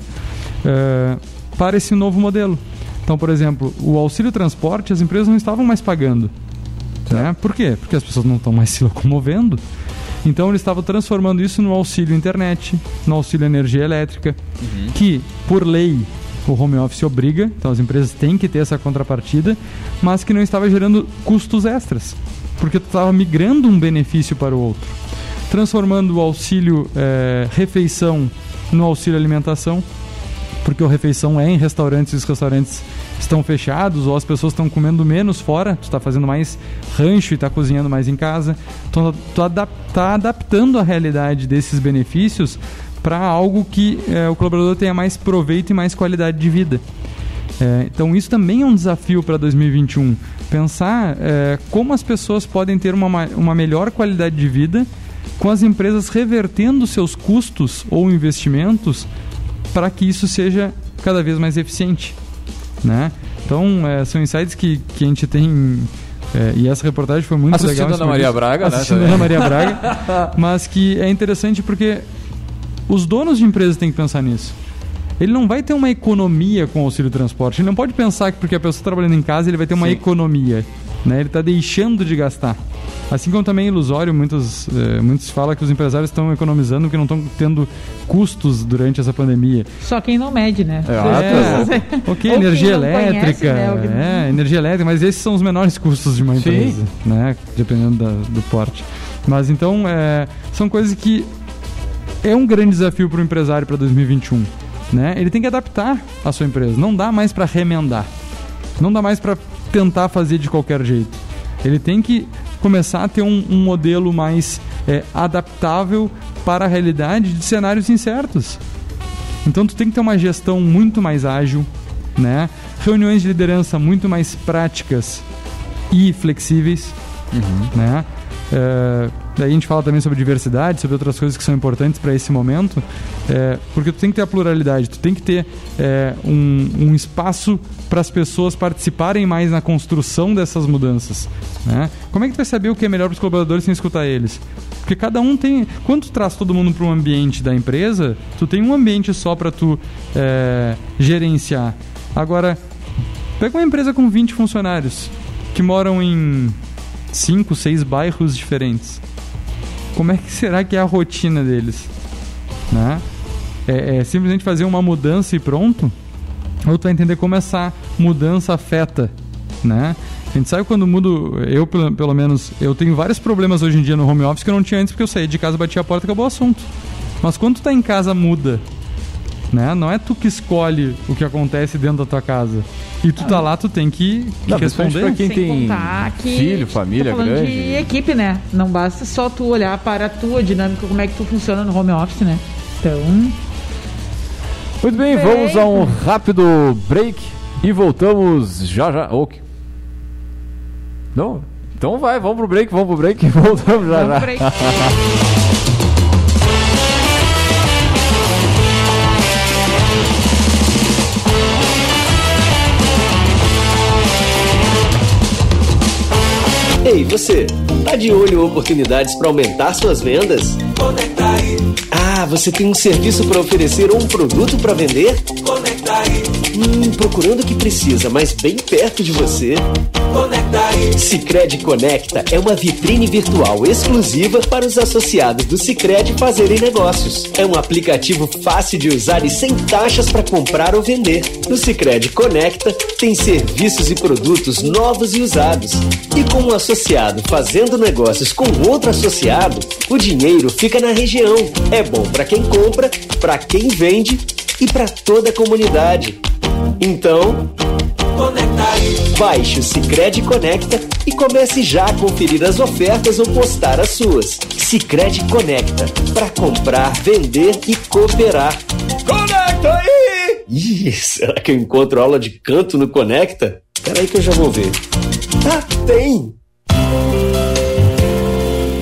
eh, para esse novo modelo. Então, por exemplo, o auxílio transporte as empresas não estavam mais pagando. Né? Por quê? Porque as pessoas não estão mais se locomovendo. Então eles estavam transformando isso no auxílio internet, no auxílio energia elétrica, que por lei o home office obriga, então as empresas têm que ter essa contrapartida, mas que não estava gerando custos extras, porque tu estava migrando um benefício para o outro, transformando o auxílio eh, refeição no auxílio alimentação, porque o refeição é em restaurantes e os restaurantes estão fechados ou as pessoas estão comendo menos fora, tu está fazendo mais rancho e está cozinhando mais em casa. Então tu adap tá adaptando a realidade desses benefícios para algo que eh, o colaborador tenha mais proveito e mais qualidade de vida. É, então isso também é um desafio para 2021. Pensar é, como as pessoas podem ter uma, ma- uma melhor qualidade de vida com as empresas revertendo seus custos ou investimentos para que isso seja cada vez mais eficiente. Né? Então é, são insights que, que a gente tem. é, e essa reportagem foi muito Assistindo legal. em Ana cima Maria. Braga, né, Assistindo também. Ana Maria Braga. [laughs] mas que é interessante porque os donos de empresas têm que pensar nisso. Ele não vai ter uma economia com o auxílio transporte. Ele não pode pensar que porque a pessoa está trabalhando em casa ele vai ter uma Sim. economia. Né? Ele está deixando de gastar. Assim como também é ilusório, muitos, eh, muitos falam que os empresários estão economizando porque não estão tendo custos durante essa pandemia. Só quem não mede, né? É, [laughs] ok, Ou quem energia não conhece, elétrica. né, o que- É, energia elétrica, mas esses são os menores custos de uma Sim. empresa, né? Dependendo da- do porte. Mas então, é, são coisas que é um grande desafio para o empresário para 2021. Né? Ele tem que adaptar a sua empresa. Não dá mais para remendar. Não dá mais para tentar fazer de qualquer jeito. Ele tem que começar a ter um, um modelo mais é, adaptável para a realidade de cenários incertos. Então tu tem que ter uma gestão muito mais ágil, né? Reuniões de liderança muito mais práticas e flexíveis. uhum. né? É, daí a gente fala também sobre diversidade, sobre outras coisas que são importantes para esse momento, é, porque tu tem que ter a pluralidade, tu tem que ter é, um, um, espaço para as pessoas participarem mais na construção dessas mudanças. Né? Como é que tu vai saber o que é melhor para os colaboradores sem escutar eles? Porque cada um tem. Quando tu traz todo mundo para um ambiente da empresa, tu tem um ambiente só para tu é, gerenciar. Agora, pega uma empresa com 20 funcionários que moram em cinco, seis bairros diferentes. Como é que será que é a rotina deles? Né? É, é simplesmente fazer uma mudança e pronto? Ou tu vai entender como essa mudança afeta, né? A gente sabe quando mudo, eu pelo menos, eu tenho vários problemas hoje em dia no home office que eu não tinha antes porque eu saí de casa, bati a porta e acabou o assunto. Mas quando tu tá em casa muda, né? Não é tu que escolhe o que acontece dentro da tua casa. E tu tá lá, tu tem que, que não, responder. Pra quem Sem tem que filho, família tô falando grande. de equipe, né? Não basta só tu olhar para a tua dinâmica, como é que tu funciona no home office, né? Então, Muito bem, Bem. vamos a um rápido break e voltamos já já. Que- Não? Então vai, vamos pro break, vamos pro break e [laughs] voltamos já vamos já. [laughs] Ei, você, tá de olho em oportunidades para aumentar suas vendas? Conecta aí, Ah, você tem um serviço para oferecer ou um produto para vender? conecta aí, Hum, procurando o que precisa, mas bem perto de você. conecta aí. Sicredi Conecta é uma vitrine virtual exclusiva para os associados do Sicredi fazerem negócios. É um aplicativo fácil de usar e sem taxas para comprar ou vender. No Sicredi Conecta tem serviços e produtos novos e usados. E com um associado fazendo negócios com outro associado, o dinheiro fica na região. É bom para quem compra, para quem vende e para toda a comunidade. Então, Conecta Baixe o Cicred Conecta e comece já a conferir as ofertas ou postar as suas. Cicred Conecta, para comprar, vender e cooperar. Conecta aí! Ih, será que eu encontro aula de canto no Conecta? Peraí que eu já vou ver. Ah, tem!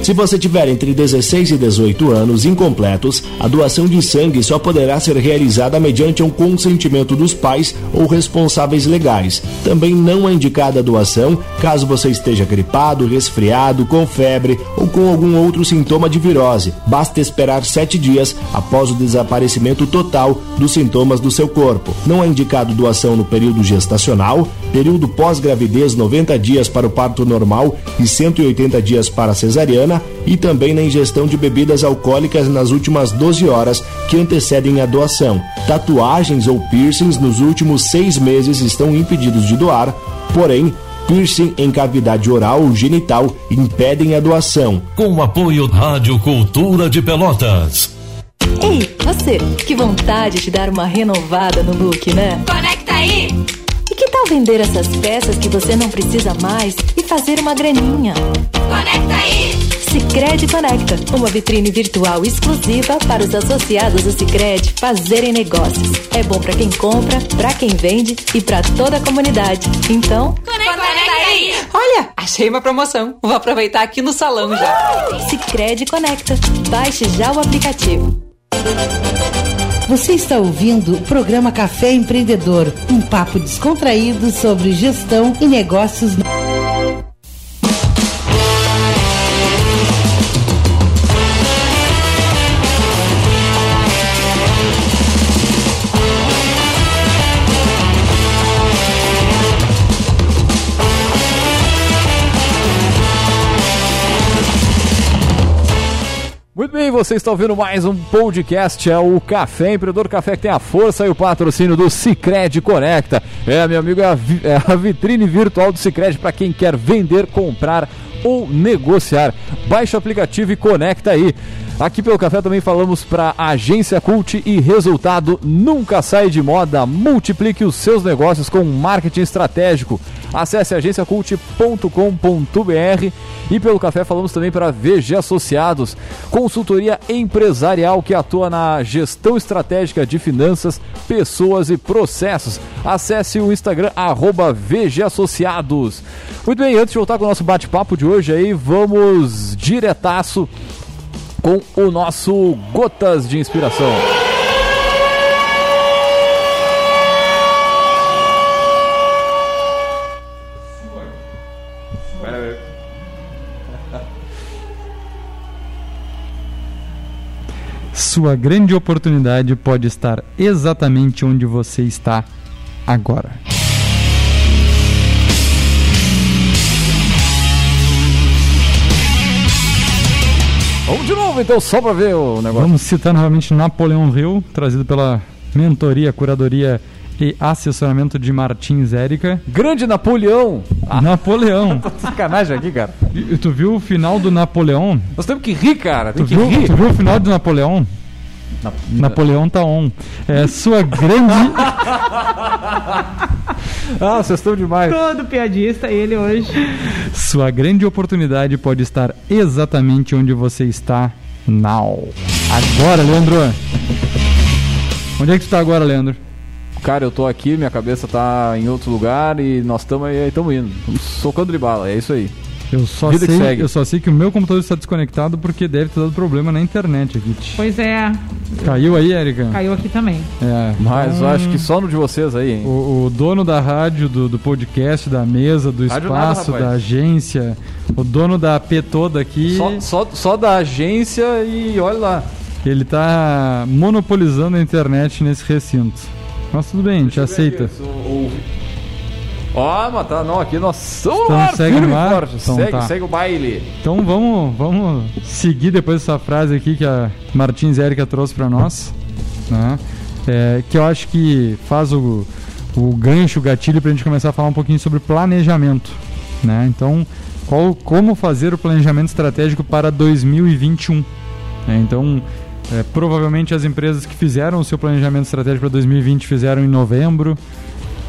Se você tiver entre 16 e 18 anos incompletos, a doação de sangue só poderá ser realizada mediante um consentimento dos pais ou responsáveis legais. Também não é indicada a doação caso você esteja gripado, resfriado, com febre ou com algum outro sintoma de virose. Basta esperar 7 dias após o desaparecimento total dos sintomas do seu corpo. Não é indicado doação no período gestacional, período pós-gravidez 90 dias para o parto normal e 180 dias para a cesariana e também na ingestão de bebidas alcoólicas nas últimas 12 horas que antecedem a doação. Tatuagens ou piercings nos últimos seis meses estão impedidos de doar, porém, piercing em cavidade oral ou genital impedem a doação. Com o apoio Rádio Cultura de Pelotas. Ei, você, que vontade de dar uma renovada no look, né? Conecta aí! Tal vender essas peças que você não precisa mais e fazer uma graninha? Conecta aí! Sicredi Conecta, uma vitrine virtual exclusiva para os associados do Sicredi fazerem negócios. É bom para quem compra, para quem vende e para toda a comunidade. Então, Conecta, aí! Olha, achei uma promoção. Vou aproveitar aqui no salão já. Sicredi Conecta. Baixe já o aplicativo. Você está ouvindo o programa Café Empreendedor, um papo descontraído sobre gestão e negócios. Bem, você está ouvindo mais um podcast, é o Café Empreendedor Café que tem a força e o patrocínio do Cicred Conecta. É, meu amigo, é a, vi- é a vitrine virtual do Cicred para quem quer vender, comprar ou negociar. Baixe o aplicativo e conecta aí. Aqui pelo Café também falamos para Agência Cult e resultado nunca sai de moda. Multiplique os seus negócios com marketing estratégico. Acesse agenciacult.com.br e pelo café falamos também para VG Associados, consultoria empresarial que atua na gestão estratégica de finanças, pessoas e processos. Acesse o Instagram arroba VG Associados. Muito bem, antes de voltar com o nosso bate-papo de hoje aí, vamos diretaço com o nosso Gotas de Inspiração. Sua grande oportunidade pode estar exatamente onde você está agora. Vamos de novo então, só para ver o negócio. Vamos citar novamente Napoleão Hill, trazido pela mentoria, curadoria e assessoramento de Martins Érica. Grande Napoleão! Napoleão! [laughs] Tá sacanagem aqui, cara. E tu viu o final do Napoleão? Nós temos que rir, cara. Tem Tu que viu, rir. tu viu o final do Napoleão? Na- Napoleão tá on. É sua grande. [laughs] Ah, vocês estão demais. Todo piadista, ele hoje. Sua grande oportunidade pode estar exatamente onde você está now. Agora, Leandro. Onde é que tu tá agora, Leandro? Cara, eu tô aqui, minha cabeça tá em outro lugar e nós estamos aí, estamos indo. Tamo socando de bala, é isso aí. Eu só, Vida sei, segue. eu só sei que o meu computador está desconectado porque deve ter dado problema na internet aqui. Pois é, Caiu aí, Érica? caiu aqui também. É, Mas eu então, acho que só no de vocês aí, hein? O, o dono da rádio, do, do podcast, da mesa, do Rádio nada, espaço, rapaz. da agência, o dono da AP toda aqui, Só, só, só da agência e olha lá. ele tá monopolizando a internet nesse recinto. Mas tudo bem, a gente aceita. Ó, mas tá, não, aqui nós somos Então ar, segue firme ar? Então segue, tá. segue o baile. Então vamos, vamos seguir depois dessa frase aqui que a Martins Érica trouxe para nós, né? É, que eu acho que faz o, o gancho, o gatilho para a gente começar a falar um pouquinho sobre planejamento, né? Então, qual, como fazer o planejamento estratégico para 2021? né? Então, é, provavelmente as empresas que fizeram o seu planejamento estratégico para 2020 fizeram em novembro,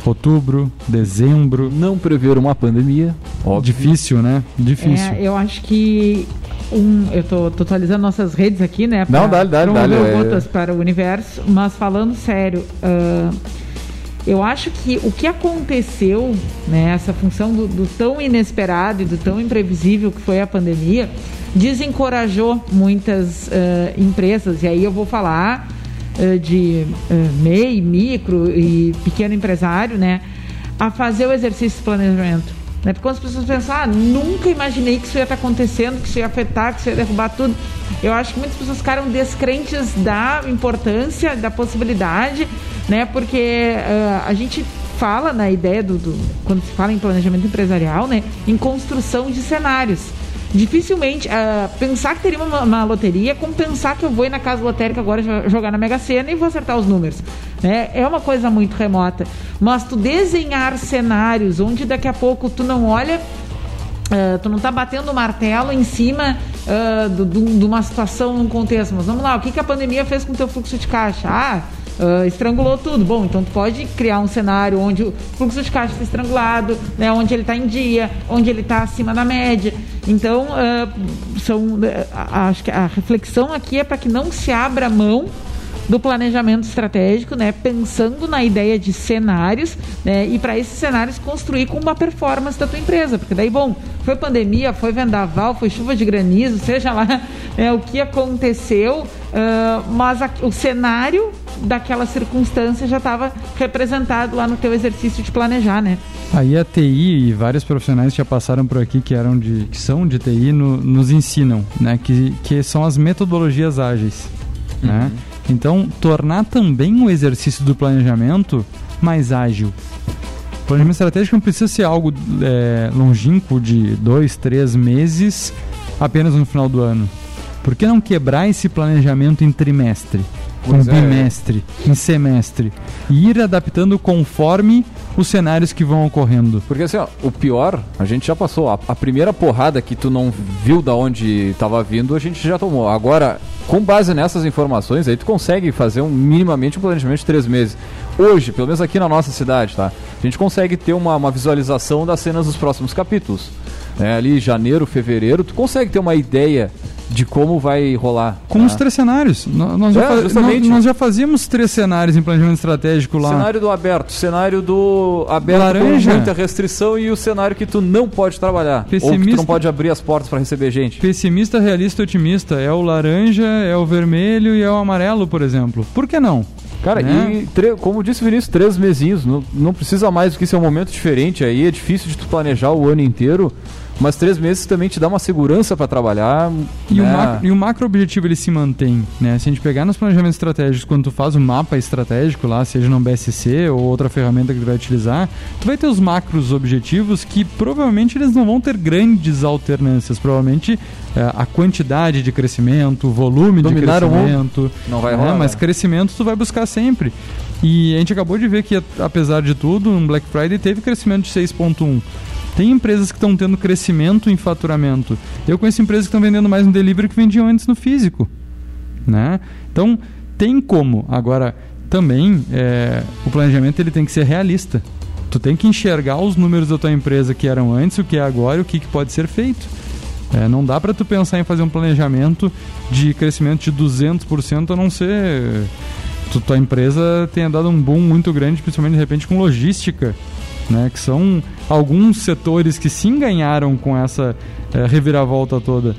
outubro, dezembro. Não prever uma pandemia, óbvio. Difícil, né? Difícil. É, eu acho que um, eu tô, tô atualizando nossas redes aqui, né? Não, dá-lhe, dá-lhe, promover dá-lhe, o é. Para o universo, mas falando sério, ah, eu acho que o que aconteceu, né, essa função do, do tão inesperado e do tão imprevisível que foi a pandemia, desencorajou muitas ah, empresas, e aí eu vou falar de ah, MEI, micro e pequeno empresário, né, a fazer o exercício de planejamento. Né? Porque quando as pessoas pensam, ah, nunca imaginei que isso ia estar acontecendo, que isso ia afetar, que isso ia derrubar tudo. Eu acho que muitas pessoas ficaram descrentes da importância, da possibilidade, né? Porque ah, a gente fala na ideia do, do- quando se fala em planejamento empresarial, né? Em construção de cenários. Dificilmente ah, pensar que teria uma, uma loteria como pensar que eu vou ir na casa lotérica agora jo- jogar na Mega Sena e vou acertar os números. Né? É uma coisa muito remota. Mas tu desenhar cenários onde daqui a pouco tu não olha ah, tu não tá batendo o martelo em cima do- de uma situação, num contexto. Mas vamos lá, o que, que a pandemia fez com o teu fluxo de caixa? Ah, ah, estrangulou tudo. Bom, então tu pode criar um cenário onde o fluxo de caixa está estrangulado, né, onde ele está em dia, onde ele está acima da média. Então, ah, são, ah, acho que a reflexão aqui é para que não se abra mão do planejamento estratégico, né, pensando na ideia de cenários, né, e para esses cenários construir com uma performance da tua empresa, porque daí, bom, foi pandemia, foi vendaval, foi chuva de granizo, seja lá [laughs] né, o que aconteceu, ah, mas a- o cenário daquela circunstância já estava representado lá no teu exercício de planejar, né? Aí a TI e vários profissionais que já passaram por aqui que eram de que são de TI no- nos ensinam, né, que, que são as metodologias ágeis, né? Então, tornar também o exercício do planejamento mais ágil. O planejamento estratégico não precisa ser algo é, longínquo de dois, três meses apenas no final do ano. Por que não quebrar esse planejamento em trimestre, em Pois é. bimestre, em semestre e ir adaptando conforme os cenários que vão ocorrendo? Porque assim, ó, o pior, a gente já passou. A, a primeira porrada que tu não viu da onde tava vindo, a gente já tomou. Agora, com base nessas informações, aí tu consegue fazer um minimamente um planejamento de três meses. Hoje, pelo menos aqui na nossa cidade, tá? A gente consegue ter uma, uma visualização das cenas dos próximos capítulos. né? ali, janeiro, fevereiro, tu consegue ter uma ideia de como vai rolar. Com tá? os três cenários. Nó- Nós, É, já, fa- justamente. nós- nós já fazíamos três cenários em planejamento estratégico lá. Cenário do aberto, cenário do aberto Laranja. com muita restrição e o cenário que tu não pode trabalhar. Ou que tu Pessimista. não pode abrir as portas para receber gente. Pessimista, realista e otimista. É o laranja, é o vermelho e é o amarelo, por exemplo. Por que não? Cara, Né? e como disse o Vinícius, três mesinhos, não, não precisa mais do que isso é um momento diferente aí, é difícil de tu planejar o ano inteiro, mas três meses também te dá uma segurança para trabalhar. E, o né? macro, e o macro objetivo ele se mantém, né? Se a gente pegar nos planejamentos estratégicos, quando tu faz o mapa estratégico lá, seja no BSC ou outra ferramenta que tu vai utilizar, tu vai ter os macros objetivos que provavelmente eles não vão ter grandes alternâncias. Provavelmente eh, a quantidade de crescimento, o volume Dominaram de um, crescimento. não vai né? rolar, Mas né? crescimento tu vai buscar sempre. E a gente acabou de ver que, apesar de tudo, um Black Friday teve crescimento de 6,1. Tem empresas que estão tendo crescimento em faturamento. Eu conheço empresas que estão vendendo mais no delivery que vendiam antes no físico. Né? Então, tem como. Agora, também, é, o planejamento ele tem que ser realista. Tu tem que enxergar os números da tua empresa que eram antes, o que é agora e o que, que pode ser feito. É, não dá para tu pensar em fazer um planejamento de crescimento de 200% a não ser tu, tua empresa tenha dado um boom muito grande, principalmente de repente com logística, né? Que são alguns setores que sim ganharam com essa é, reviravolta toda,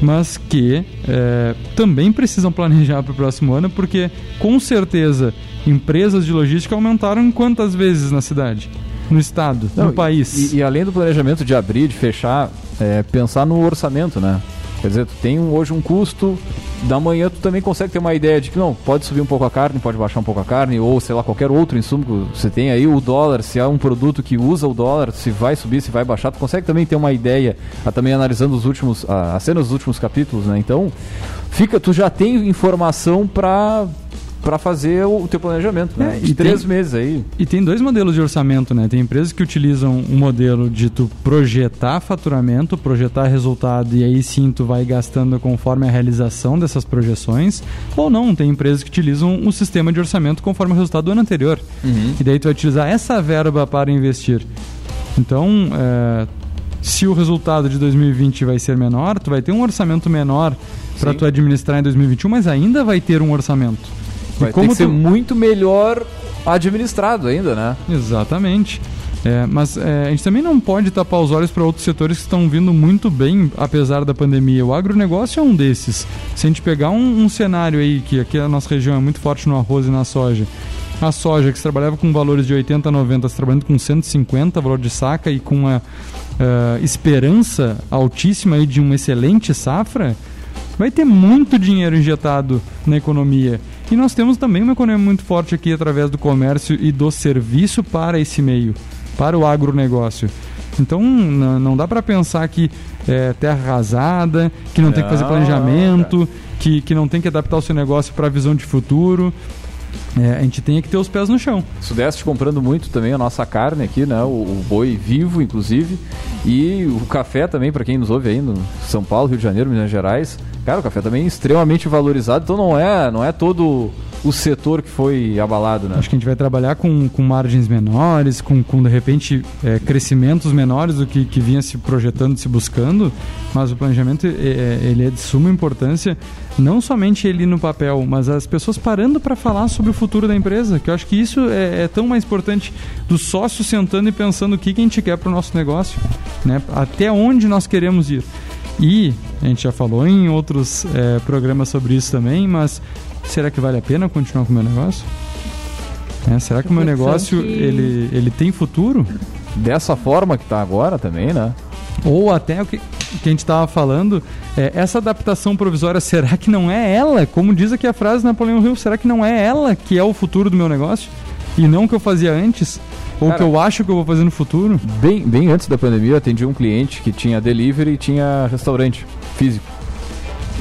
mas que é, também precisam planejar para o próximo ano, porque com certeza empresas de logística aumentaram quantas vezes na cidade, no estado, Não, no país. E, e além do planejamento de abrir, de fechar, é, pensar no orçamento, né? Quer dizer, tu tem hoje um custo, da manhã tu também consegue ter uma ideia de que não, pode subir um pouco a carne, pode baixar um pouco a carne, ou sei lá, qualquer outro insumo que você tem aí, o dólar, se há um produto que usa o dólar, se vai subir, se vai baixar, tu consegue também ter uma ideia, ah, também analisando os últimos, ah, as cenas dos últimos capítulos, né? Então, fica, tu já tem informação pra, pra fazer o teu planejamento, né? É, e três tem- meses aí. E tem dois modelos de orçamento, né? Tem empresas que utilizam um modelo de tu projetar faturamento, projetar resultado e aí sim tu vai gastando conforme a realização dessas projeções. Ou não, tem empresas que utilizam um sistema de orçamento conforme o resultado do ano anterior. E daí tu vai utilizar essa verba para investir. Então, é, se o resultado de 2020 vai ser menor, tu vai ter um orçamento menor para tu administrar em 2021, mas ainda vai ter um orçamento. Vai ter que tu- ser muito melhor administrado ainda, né? Exatamente. É, mas é, a gente também não pode tapar os olhos para outros setores que estão vindo muito bem, apesar da pandemia. O agronegócio é um desses. Se a gente pegar um, um cenário aí, que aqui a nossa região é muito forte no arroz e na soja, a soja que se trabalhava com valores de 80, 90, se trabalhando com 150 valor de saca e com uma eh, esperança altíssima aí de uma excelente safra, vai ter muito dinheiro injetado na economia. E nós temos também uma economia muito forte aqui através do comércio e do serviço para esse meio, para o agronegócio. Então não dá para pensar que é terra arrasada, que não, tem que fazer Não, planejamento, que, que não tem que adaptar o seu negócio para a visão de futuro. É, a gente tem que ter os pés no chão. Sudeste comprando muito também a nossa carne aqui, né? O, o boi vivo, inclusive. E o café também, para quem nos ouve aí no São Paulo, Rio de Janeiro, Minas Gerais. Cara, o café também é extremamente valorizado, então não é, não é todo o setor que foi abalado, né? Acho que a gente vai trabalhar com, com margens menores, com, com de repente é, crescimentos menores do que, que vinha se projetando, se buscando, mas o planejamento é, é, ele é de suma importância, não somente ele no papel, mas as pessoas parando para falar sobre o futuro da empresa, que eu acho que isso é, é tão mais importante do sócio sentando e pensando o que, que a gente quer para o nosso negócio, né? até onde nós queremos ir. E a gente já falou em outros é, programas sobre isso também, mas será que vale a pena continuar com o meu negócio? É, será que o meu negócio que- ele, ele tem futuro? Dessa forma que tá agora também, né? Ou até o que, que a gente estava falando, é, essa adaptação provisória, será que não é ela? Como diz aqui a frase Napoleão Hill, será que não é ela que é o futuro do meu negócio? E não o que eu fazia antes? Ou o que eu acho que eu vou fazer no futuro? Bem, bem antes da pandemia, eu atendi um cliente que tinha delivery e tinha restaurante físico.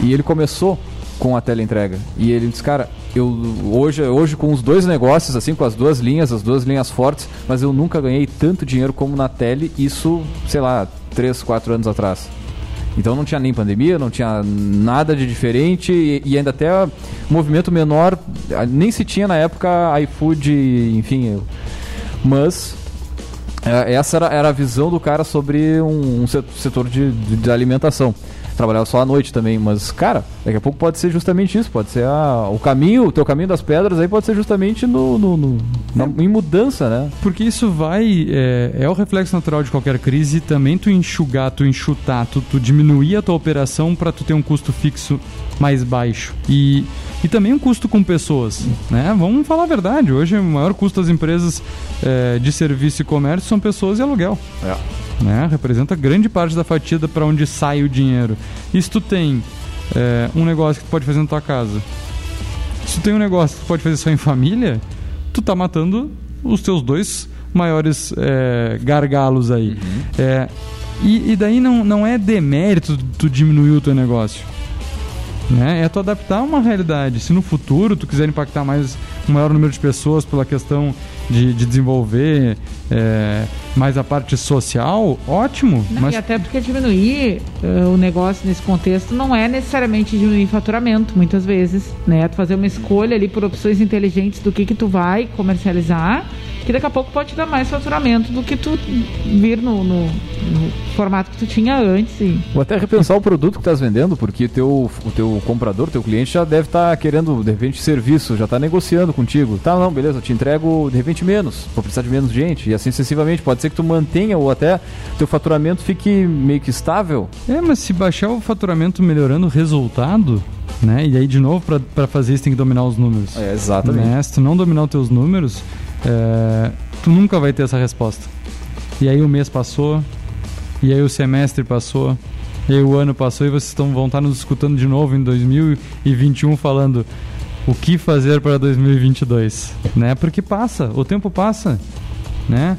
E ele começou com a teleentrega. E ele disse, cara, eu hoje, hoje com os dois negócios, assim, com as duas linhas, as duas linhas fortes, mas eu nunca ganhei tanto dinheiro como na tele, isso, sei lá, 3, 4 anos atrás. Então não tinha nem pandemia, não tinha nada de diferente e, e ainda até movimento menor, nem se tinha na época iFood, enfim. Mas é, essa era, era a visão do cara sobre um, um se- setor de, de, de alimentação. Trabalhava só à noite também, mas, cara, daqui a pouco pode ser justamente isso. Pode ser a- o caminho, o teu caminho das pedras aí pode ser justamente no, no- no- na- em mudança, né? Porque isso vai. É, é o reflexo natural de qualquer crise. Também tu enxugar, tu enxutar, tu, tu diminuir a tua operação para tu ter um custo fixo mais baixo. E, e também um custo com pessoas. Né? Vamos falar a verdade. Hoje o maior custo das empresas é, de serviço e comércio são pessoas e aluguel. Né? Representa grande parte da fatia para onde sai o dinheiro. E se tu tem é, um negócio que tu pode fazer na tua casa, se tu tem um negócio que tu pode fazer só em família, tu tá matando os teus dois maiores é, gargalos aí. É, e, e daí não, não é demérito tu diminuir o teu negócio. Né? É tu adaptar a uma realidade. Se no futuro tu quiser impactar mais um maior número de pessoas pela questão de, de desenvolver é, mais a parte social, ótimo. Não, mas E até porque diminuir eh, o negócio nesse contexto não é necessariamente diminuir faturamento, muitas vezes, né? Tu fazer uma escolha ali por opções inteligentes do que que tu vai comercializar, que daqui a pouco pode te dar mais faturamento do que tu vir no, no- no formato que tu tinha antes. E... Ou até repensar o produto que estás vendendo, porque teu, o teu comprador, teu cliente já deve estar querendo, de repente, serviço, já está negociando contigo. Tá, não, beleza, eu te entrego, de repente, menos, vou precisar de menos gente, e assim sucessivamente. Pode ser que tu mantenha ou até teu faturamento fique meio que estável. É, mas se baixar o faturamento melhorando o resultado, né? E aí, de novo, pra fazer isso tem que dominar os números. É, exatamente. Né? Se tu não dominar os teus números, é, tu nunca vai ter essa resposta. E aí o mês passou, e aí o semestre passou, e aí o ano passou, e vocês tão, vão estar nos escutando de novo em 2021 falando o que fazer para 2022, né? Porque passa, o tempo passa, né?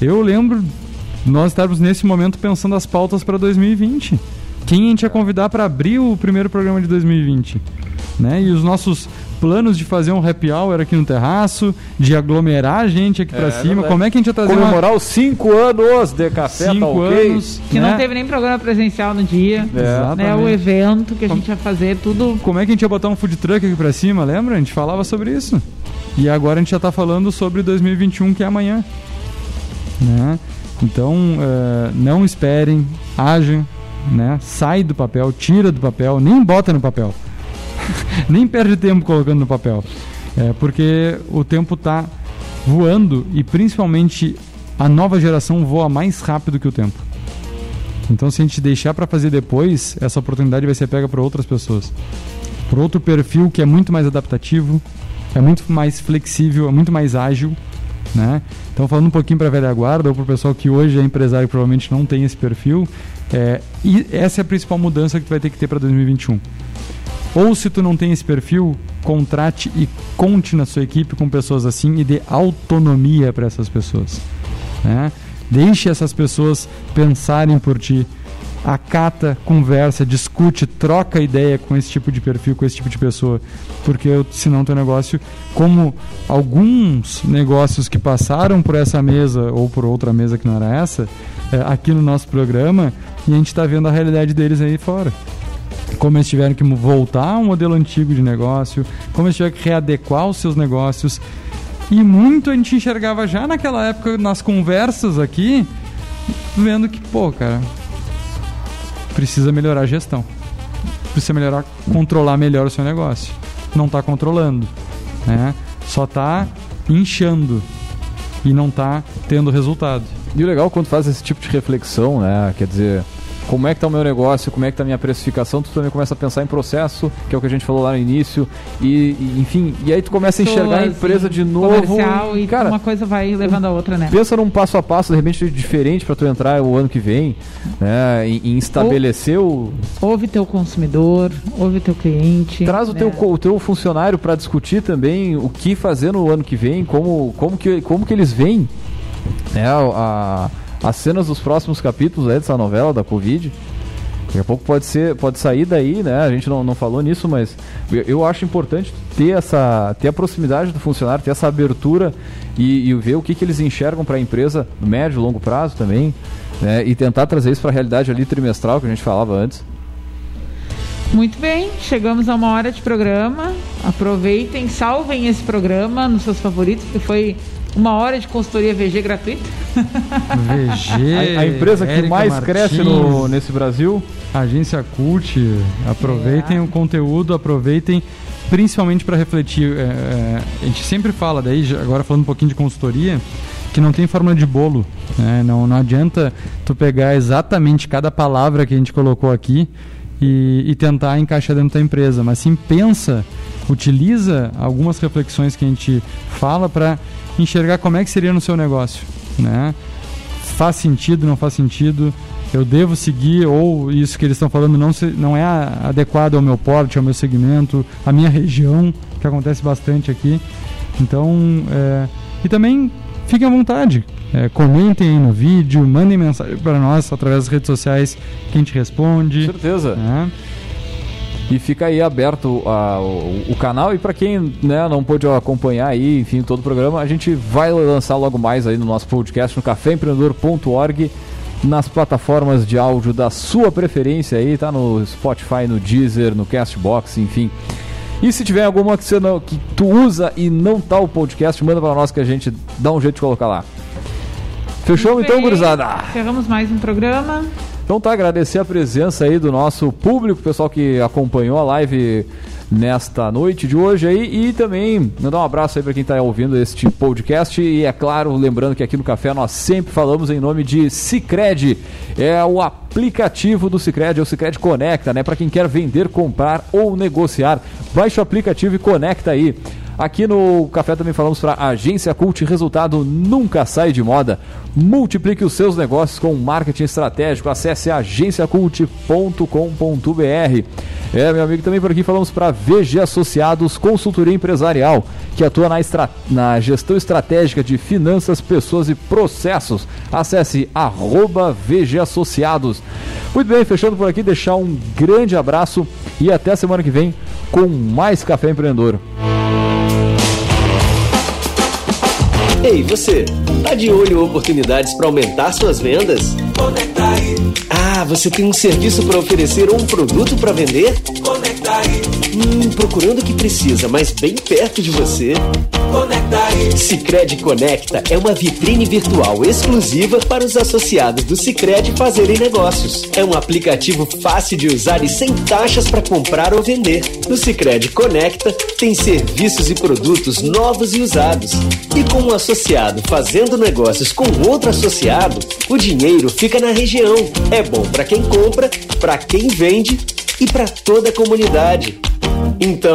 Eu lembro nós estarmos nesse momento pensando as pautas para 2020. Quem a gente ia convidar para abrir o primeiro programa de 2020, né? E os nossos planos de fazer um happy hour aqui no terraço, de aglomerar a gente aqui pra É, cima. verdade. Como é que a gente ia trazer uma... Comemorar os 5 anos de café, tá Cinco ok? anos, Que né? não teve nem programa presencial no dia. É. Né, o evento que a gente ia fazer, tudo Como é que a gente ia botar um food truck aqui pra cima, lembra? A gente falava sobre isso. E agora a gente já tá falando sobre 2021, que é amanhã. Né? Então, eh, não esperem, agem, né? sai do papel, tira do papel, nem bota no papel. [laughs] nem perde tempo colocando no papel. É, porque o tempo tá voando e principalmente a nova geração voa mais rápido que o tempo. Então, se a gente deixar para fazer depois, essa oportunidade vai ser pega para outras pessoas. Por outro perfil que é muito mais adaptativo, é muito mais flexível, é muito mais ágil, né? Então, falando um pouquinho para a velha guarda ou para o pessoal que hoje é empresário e provavelmente não tem esse perfil, é, e essa é a principal mudança que tu vai ter que ter para 2021. Ou se tu não tem esse perfil, contrate e conte na sua equipe com pessoas assim e dê autonomia para essas pessoas. Né? Deixe essas pessoas pensarem por ti. Acata, conversa, discute, troca ideia com esse tipo de perfil, com esse tipo de pessoa. Porque senão teu negócio, como alguns negócios que passaram por essa mesa ou por outra mesa que não era essa, é, aqui no nosso programa, e a gente está vendo a realidade deles aí fora como eles tiveram que voltar a um modelo antigo de negócio, como eles tiveram que readequar os seus negócios. E muito a gente enxergava já naquela época, nas conversas aqui, vendo que, pô, cara, precisa melhorar a gestão. Precisa melhorar, controlar melhor o seu negócio. Não está controlando, né? Só está inchando e não está tendo resultado. E o legal quando faz esse tipo de reflexão, né? Quer dizer, como é que tá o meu negócio, como é que tá a minha precificação, tu também começa a pensar em processo, que é o que a gente falou lá no início, e, e, enfim, e aí tu começa a enxergar a pessoas, empresa de novo. E cara, uma coisa vai levando a outra, né? pensa num passo a passo, de repente diferente para tu entrar o ano que vem, né? Em, estabelecer o. Ouve teu consumidor, ouve teu cliente. Traz o né? teu, co- o teu funcionário para discutir também o que fazer no ano que vem, como, como, que, como que eles veem né, a, as cenas dos próximos capítulos aí dessa novela da Covid. Daqui a pouco pode ser, pode sair daí, né? A gente não, não falou nisso, mas eu, eu acho importante ter essa, ter a proximidade do funcionário, ter essa abertura e, e ver o que, que eles enxergam para a empresa no médio e longo prazo também. né? E tentar trazer isso para a realidade ali trimestral que a gente falava antes. Muito bem, chegamos a uma hora de programa. Aproveitem, salvem esse programa nos seus favoritos, porque foi uma hora de consultoria VG gratuita. VG. [laughs] A, a empresa que Érica mais Martins, cresce no, nesse Brasil. Agência Cult. Aproveitem É. o conteúdo, aproveitem principalmente para refletir. é, é, a gente sempre fala, daí, agora falando um pouquinho de consultoria, que não tem fórmula de bolo. né? Não, não adianta tu pegar exatamente cada palavra que a gente colocou aqui e, e tentar encaixar dentro da empresa, mas sim pensa, utiliza algumas reflexões que a gente fala para enxergar como é que seria no seu negócio, né? Faz sentido, não faz sentido? Eu devo seguir ou isso que eles estão falando não, se- não é adequado ao meu porte, ao meu segmento, à minha região, que acontece bastante aqui. Então, é, e também fiquem à vontade. É, comentem aí no vídeo, mandem mensagem para nós através das redes sociais que a gente responde. Com certeza. né? E fica aí aberto a- o, o canal. E para quem né, não pôde acompanhar aí, enfim, todo o programa, a gente vai lançar logo mais aí no nosso podcast no caféempreendedor.org, nas plataformas de áudio da sua preferência aí, tá no Spotify, no Deezer, no Castbox, enfim. E se tiver alguma que, você não, que tu usa e não tá o podcast, manda para nós que a gente dá um jeito de colocar lá. Fechou Muito então, gurizada? Encerramos mais um programa. Então tá, agradecer a presença aí do nosso público, pessoal que acompanhou a live nesta noite de hoje aí e também mandar um abraço aí para quem está ouvindo este podcast e é claro, lembrando que aqui no Café nós sempre falamos em nome de Cicred, é o aplicativo do Cicred, é o Cicred Conecta, né, para quem quer vender, comprar ou negociar, baixa o aplicativo e conecta aí. Aqui no Café também falamos para Agência Cult, resultado nunca sai de moda. Multiplique os seus negócios com marketing estratégico. Acesse agenciacult.com.br. É, meu amigo, também por aqui falamos para VG Associados Consultoria Empresarial, que atua na, estra- na gestão estratégica de finanças, pessoas e processos. Acesse arroba VG Associados. Muito bem, fechando por aqui, deixar um grande abraço e até semana que vem com mais Café Empreendedor. Ei, você, tá de olho em oportunidades para aumentar suas vendas? Conecta aí, Ah, você tem um serviço para oferecer ou um produto para vender? conecta aí, Hum, procurando o que precisa, mas bem perto de você. conecta aí. Sicredi Conecta é uma vitrine virtual exclusiva para os associados do Sicredi fazerem negócios. É um aplicativo fácil de usar e sem taxas para comprar ou vender. No Sicredi Conecta tem serviços e produtos novos e usados. E com um associado fazendo negócios com outro associado, o dinheiro fica na região. É bom para quem compra, para quem vende e para toda a comunidade. Então